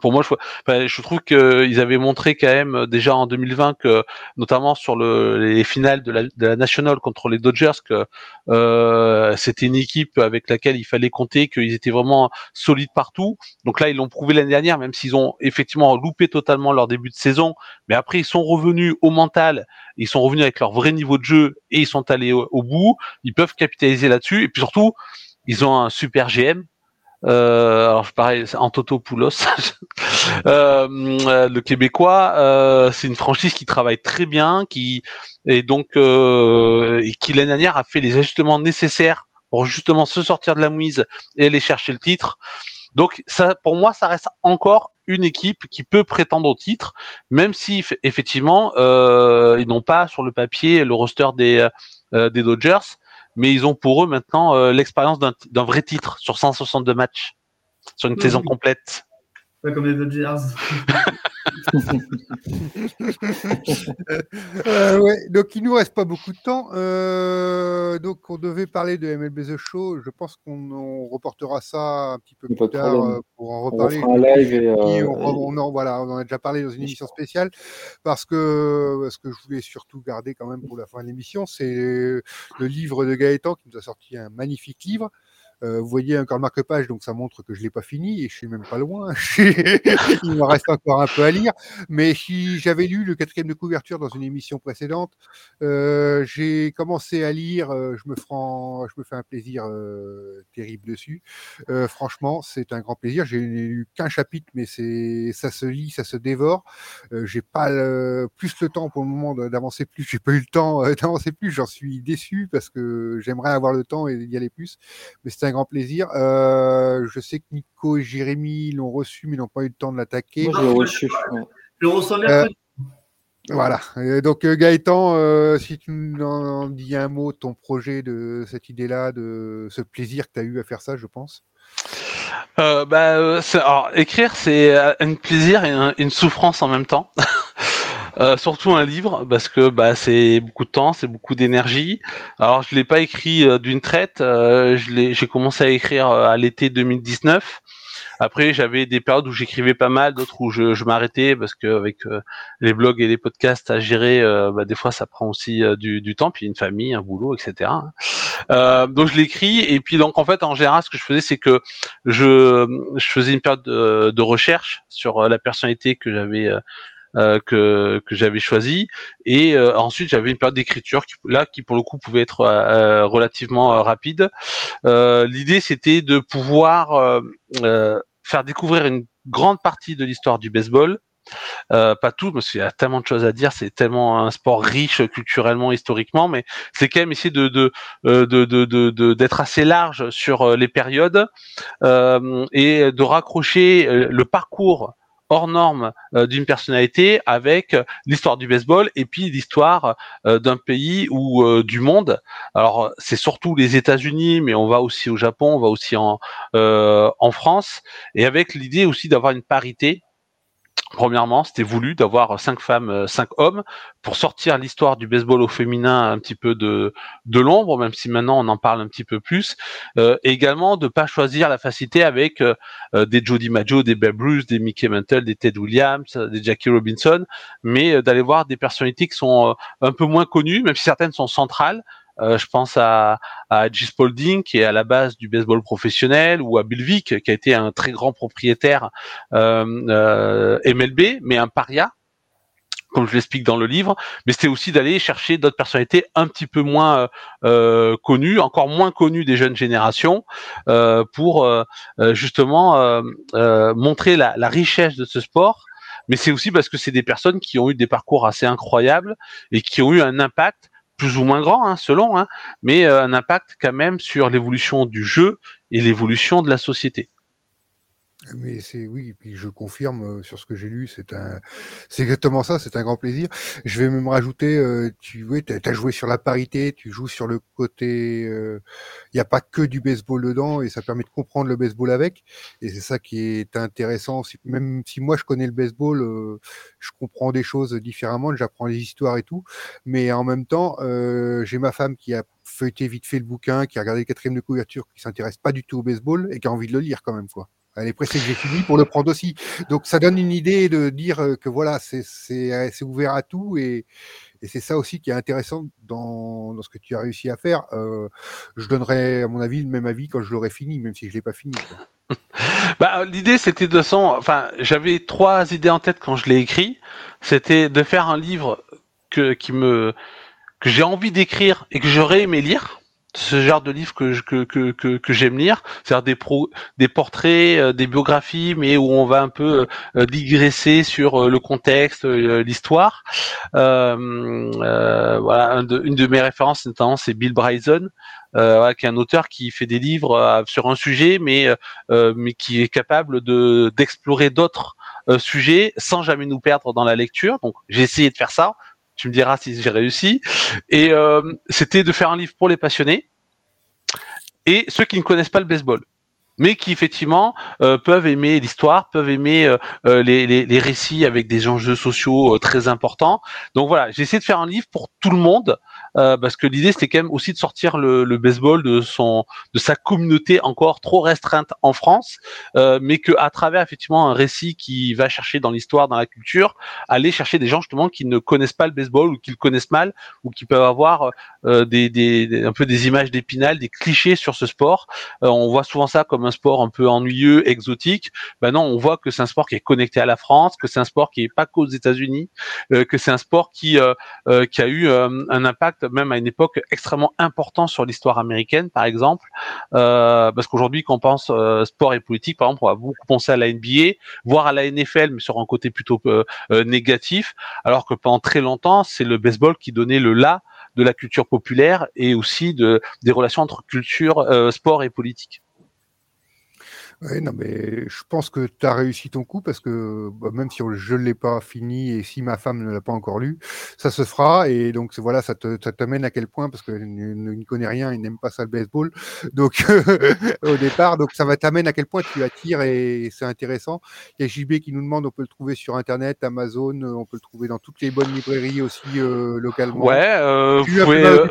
pour moi, je, je trouve qu'ils avaient montré quand même euh, déjà en 2020 que, notamment sur le, les finales de la, de la National contre les Dodgers, que euh, c'était une équipe avec laquelle il fallait compter, qu'ils étaient vraiment solides partout. Donc là, ils l'ont prouvé l'année dernière, même s'ils ont effectivement loupé totalement leur début de saison. Mais après, ils sont revenus au mental, ils sont revenus avec leur vrai niveau de jeu et ils sont allés au, au bout. Ils peuvent capitaliser là-dessus. Et puis surtout, ils ont un super GM euh, alors pareil, Antotopoulos, *laughs* euh, le Québécois, euh, c'est une franchise qui travaille très bien, qui et donc euh, et qui l'année dernière a fait les ajustements nécessaires pour justement se sortir de la mouise et aller chercher le titre. Donc ça, pour moi, ça reste encore une équipe qui peut prétendre au titre, même si effectivement euh, ils n'ont pas sur le papier le roster des euh, des Dodgers mais ils ont pour eux maintenant euh, l'expérience d'un vrai titre sur 162 matchs, sur une saison complète.
Pas comme les Dodgers. *laughs* *laughs*
euh, ouais, donc il nous reste pas beaucoup de temps. Euh, donc on devait parler de MLB The Show. Je pense qu'on reportera ça un petit peu plus tard euh, pour en reparler.
On un live et,
on, on, en, voilà, on en a déjà parlé dans une émission spéciale parce que ce que je voulais surtout garder quand même pour la fin de l'émission, c'est le livre de Gaëtan qui nous a sorti un magnifique livre. Euh, vous voyez encore le marque-page, donc ça montre que je l'ai pas fini et je suis même pas loin. *laughs* Il me reste encore un peu à lire. Mais si j'avais lu le quatrième de couverture dans une émission précédente, euh, j'ai commencé à lire. Euh, je me je me fais un plaisir terrible dessus. Franchement, c'est un grand plaisir. J'ai lu qu'un chapitre, mais ça se lit, ça se dévore. j'ai pas le, plus le temps pour le moment d'avancer plus. J'ai pas eu le temps d'avancer plus. J'en suis déçu parce que j'aimerais avoir le temps et y aller plus. Mais c'est un grand plaisir. Euh, je sais que Nico et Jérémy l'ont reçu, mais n'ont pas eu le temps de l'attaquer.
Moi, je l'ai reçu.
Je reçois euh,
voilà. donc euh, Gaëtan, euh, si tu nous en dis un mot, ton projet de cette idée-là, de ce plaisir que tu as eu à faire ça, je pense.
Euh, bah, alors, écrire, c'est un plaisir et un, une souffrance en même temps. *laughs* Euh, surtout un livre parce que bah, c'est beaucoup de temps, c'est beaucoup d'énergie. Alors je l'ai pas écrit euh, d'une traite, euh, j'ai commencé à écrire à l'été 2019. Après, j'avais des périodes où j'écrivais pas mal, d'autres où je, je m'arrêtais parce que avec euh, les blogs et les podcasts à gérer, euh, bah, des fois ça prend aussi euh, du, temps, puis une famille, un boulot, etc. donc je l'écris et puis donc en fait en général ce que je faisais c'est que je, je faisais une période de, de recherche sur la personnalité que j'avais euh, que, que j'avais choisi et ensuite j'avais une période d'écriture qui, là qui pour le coup pouvait être euh, relativement rapide. L'idée c'était de pouvoir faire découvrir une grande partie de l'histoire du baseball. Euh, pas tout, parce qu'il y a tellement de choses à dire, c'est tellement un sport riche culturellement, historiquement, mais c'est quand même essayer de de euh, de de d'être assez large sur euh, les périodes euh, et de raccrocher le parcours hors norme euh, d'une personnalité avec euh, l'histoire du baseball et puis l'histoire euh, d'un pays ou du monde. Alors c'est surtout les États-Unis, mais on va aussi au Japon, on va aussi en en France et avec l'idée aussi d'avoir une parité Premièrement, c'était voulu d'avoir cinq femmes, euh, cinq hommes pour sortir l'histoire du baseball au féminin un petit peu de de l'ombre, même si maintenant on en parle un petit peu plus. Euh, également de pas choisir la facilité avec euh, des Jody Maggio, des Babe Ruth, des Mickey Mantle, des Ted Williams, des Jackie Robinson, mais d'aller voir des personnalités qui sont un peu moins connues, même si certaines sont centrales, euh, je pense à, à G. Spalding, qui est à la base du baseball professionnel, ou à Bill Vick, qui a été un très grand propriétaire euh, euh MLB, mais un paria comme je l'explique dans le livre, mais c'était aussi d'aller chercher d'autres personnalités un petit peu moins euh, connues, encore moins connues des jeunes générations, euh, pour euh, justement montrer la, la, richesse de ce sport. Mais c'est aussi parce que c'est des personnes qui ont eu des parcours assez incroyables et qui ont eu un impact plus ou moins grand, hein, selon, hein, mais euh, un impact quand même sur l'évolution du jeu et l'évolution de la société.
Mais c'est oui, puis je confirme euh, sur ce que j'ai lu, c'est un, c'est exactement ça, c'est un grand plaisir. Je vais même rajouter, euh, tu as joué sur la parité, tu joues sur le côté, il euh, n'y a pas que du baseball dedans et ça permet de comprendre le baseball avec. Et c'est ça qui est intéressant. Même si moi je connais le baseball, je comprends des choses différemment, j'apprends les histoires et tout. Mais en même temps, j'ai ma femme qui a feuilleté vite fait le bouquin, qui a regardé le quatrième de couverture, qui s'intéresse pas du tout au baseball et qui a envie de le lire quand même, quoi. Elle est pressée que j'ai fini pour le prendre aussi. Donc ça donne une idée de dire euh, que voilà, c'est euh, ouvert à tout et, et c'est ça aussi qui est intéressant dans, dans, ce que tu as réussi à faire. Euh, je donnerai à mon avis le même avis quand je l'aurai fini, même si je l'ai pas fini. *laughs*
bah, l'idée c'était de son, enfin j'avais trois idées en tête quand je l'ai écrit. C'était de faire un livre que qui me que j'ai envie d'écrire et que j'aurais aimé lire ce genre de livre que, que, que, que, j'aime lire, c'est-à-dire des, pro, des portraits, euh, des biographies, mais où on va un peu euh, digresser sur euh, le contexte, l'histoire. voilà, une de mes références notamment, c'est Bill Bryson, qui est un auteur qui fait des livres sur un sujet, mais mais qui est capable de d'explorer d'autres sujets sans jamais nous perdre dans la lecture. Donc j'ai essayé de faire ça tu me diras si j'ai réussi. Et euh, c'était de faire un livre pour les passionnés et ceux qui ne connaissent pas le baseball mais qui effectivement euh, peuvent aimer l'histoire, peuvent aimer euh, les, récits avec des enjeux sociaux très importants. Donc voilà, j'ai essayé de faire un livre pour tout le monde, euh, parce que l'idée c'était quand même aussi de sortir le, le, baseball de son de sa communauté encore trop restreinte en France, euh, mais que à travers effectivement un récit qui va chercher dans l'histoire, dans la culture, aller chercher des gens justement qui ne connaissent pas le baseball ou qui le connaissent mal ou qui peuvent avoir euh, des, des, un peu des images d'épinal, des clichés sur ce sport. Euh, on voit souvent ça comme un sport un peu ennuyeux, exotique. Ben non, on voit que c'est un sport qui est connecté à la France, que c'est un sport qui est pas qu'aux États-Unis, euh, que c'est un sport qui qui a eu un impact même à une époque extrêmement important sur l'histoire américaine, par exemple, euh, parce qu'aujourd'hui, quand on pense euh, sport et politique, par exemple, on va beaucoup penser à la NBA, voire à la NFL, mais sur un côté plutôt euh, négatif, alors que pendant très longtemps, c'est le baseball qui donnait le là de la culture populaire et aussi de des relations entre culture, sport et politique.
Oui, non, mais je pense que tu as réussi ton coup parce que bah, même si je ne l'ai pas fini et si ma femme ne l'a pas encore lu, ça se fera. Et donc, voilà, ça t'amène à quel point? Parce qu'elle ne connaît rien, il n'aime pas ça le baseball. Donc, *laughs* au départ, donc ça va t'amener à quel point tu attires et c'est intéressant. Il y a JB qui nous demande on peut le trouver sur Internet, Amazon, on peut le trouver dans toutes les bonnes librairies aussi euh, localement.
Ouais, euh, vous pouvez, euh,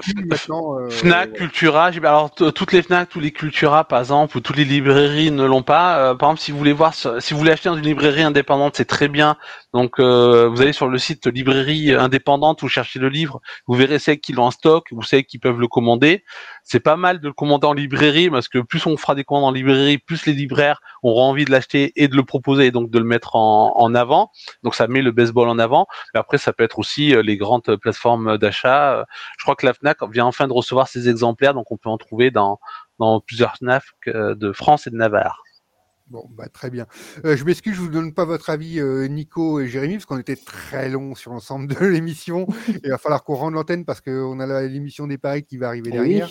Fnac, Cultura. Alors, toutes les Fnac, tous les Cultura, par exemple, ou toutes les librairies ne l'ont pas. Euh, par exemple, si vous voulez voir, si vous voulez acheter dans une librairie indépendante, c'est très bien. Donc, euh, vous allez sur le site librairie indépendante, vous cherchez le livre, vous verrez celles qui l'ont en stock, vous savez qu'ils peuvent le commander. C'est pas mal de le commander en librairie parce que plus on fera des commandes en librairie, plus les libraires auront envie de l'acheter et de le proposer et donc de le mettre en, en avant. Donc, ça met le baseball en avant. Mais après, ça peut être aussi euh, les grandes plateformes d'achat. Je crois que la Fnac vient enfin de recevoir ses exemplaires, donc on peut en trouver dans dans plusieurs Fnac de France et de Navarre.
Bon, bah, très bien. Euh, je m'excuse, je vous donne pas votre avis, euh, Nico et Jérémy, parce qu'on était très long sur l'ensemble de *laughs* l'émission. il va falloir qu'on rende l'antenne parce qu'on a l'émission des paris qui va arriver eh derrière.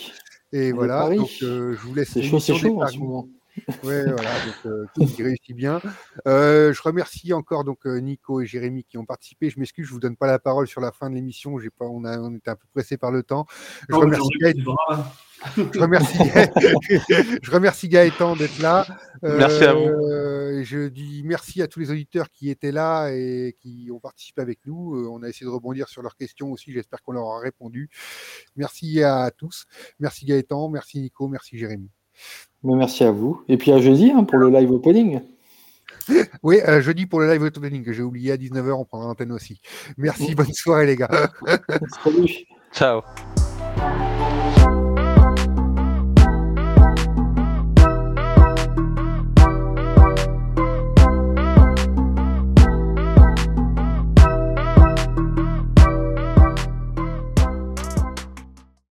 Et voilà, donc euh, je vous laisse.
C'est chaud, c'est chaud en ce moment.
Ouais, voilà, donc tout qui réussit bien. je remercie encore donc Nico et Jérémy qui ont participé. Je m'excuse, je vous donne pas la parole sur la fin de l'émission. J'ai pas, on a, on était un peu pressé par le temps. Je remercie. Je remercie, *laughs* je remercie Gaëtan d'être là.
merci à vous. Euh,
je dis merci à tous les auditeurs qui étaient là et qui ont participé avec nous. Euh, on a essayé de rebondir sur leurs questions aussi. J'espère qu'on leur a répondu. Merci à tous. Merci Gaëtan, merci Nico, merci Jérémy.
Merci à vous. Et puis à jeudi hein, pour le live opening. *laughs*
Oui, euh, jeudi pour le live opening que j'ai oublié à 19h, on prendra l'antenne aussi. Merci, bonne soirée les gars. *laughs*
Salut.
Ciao.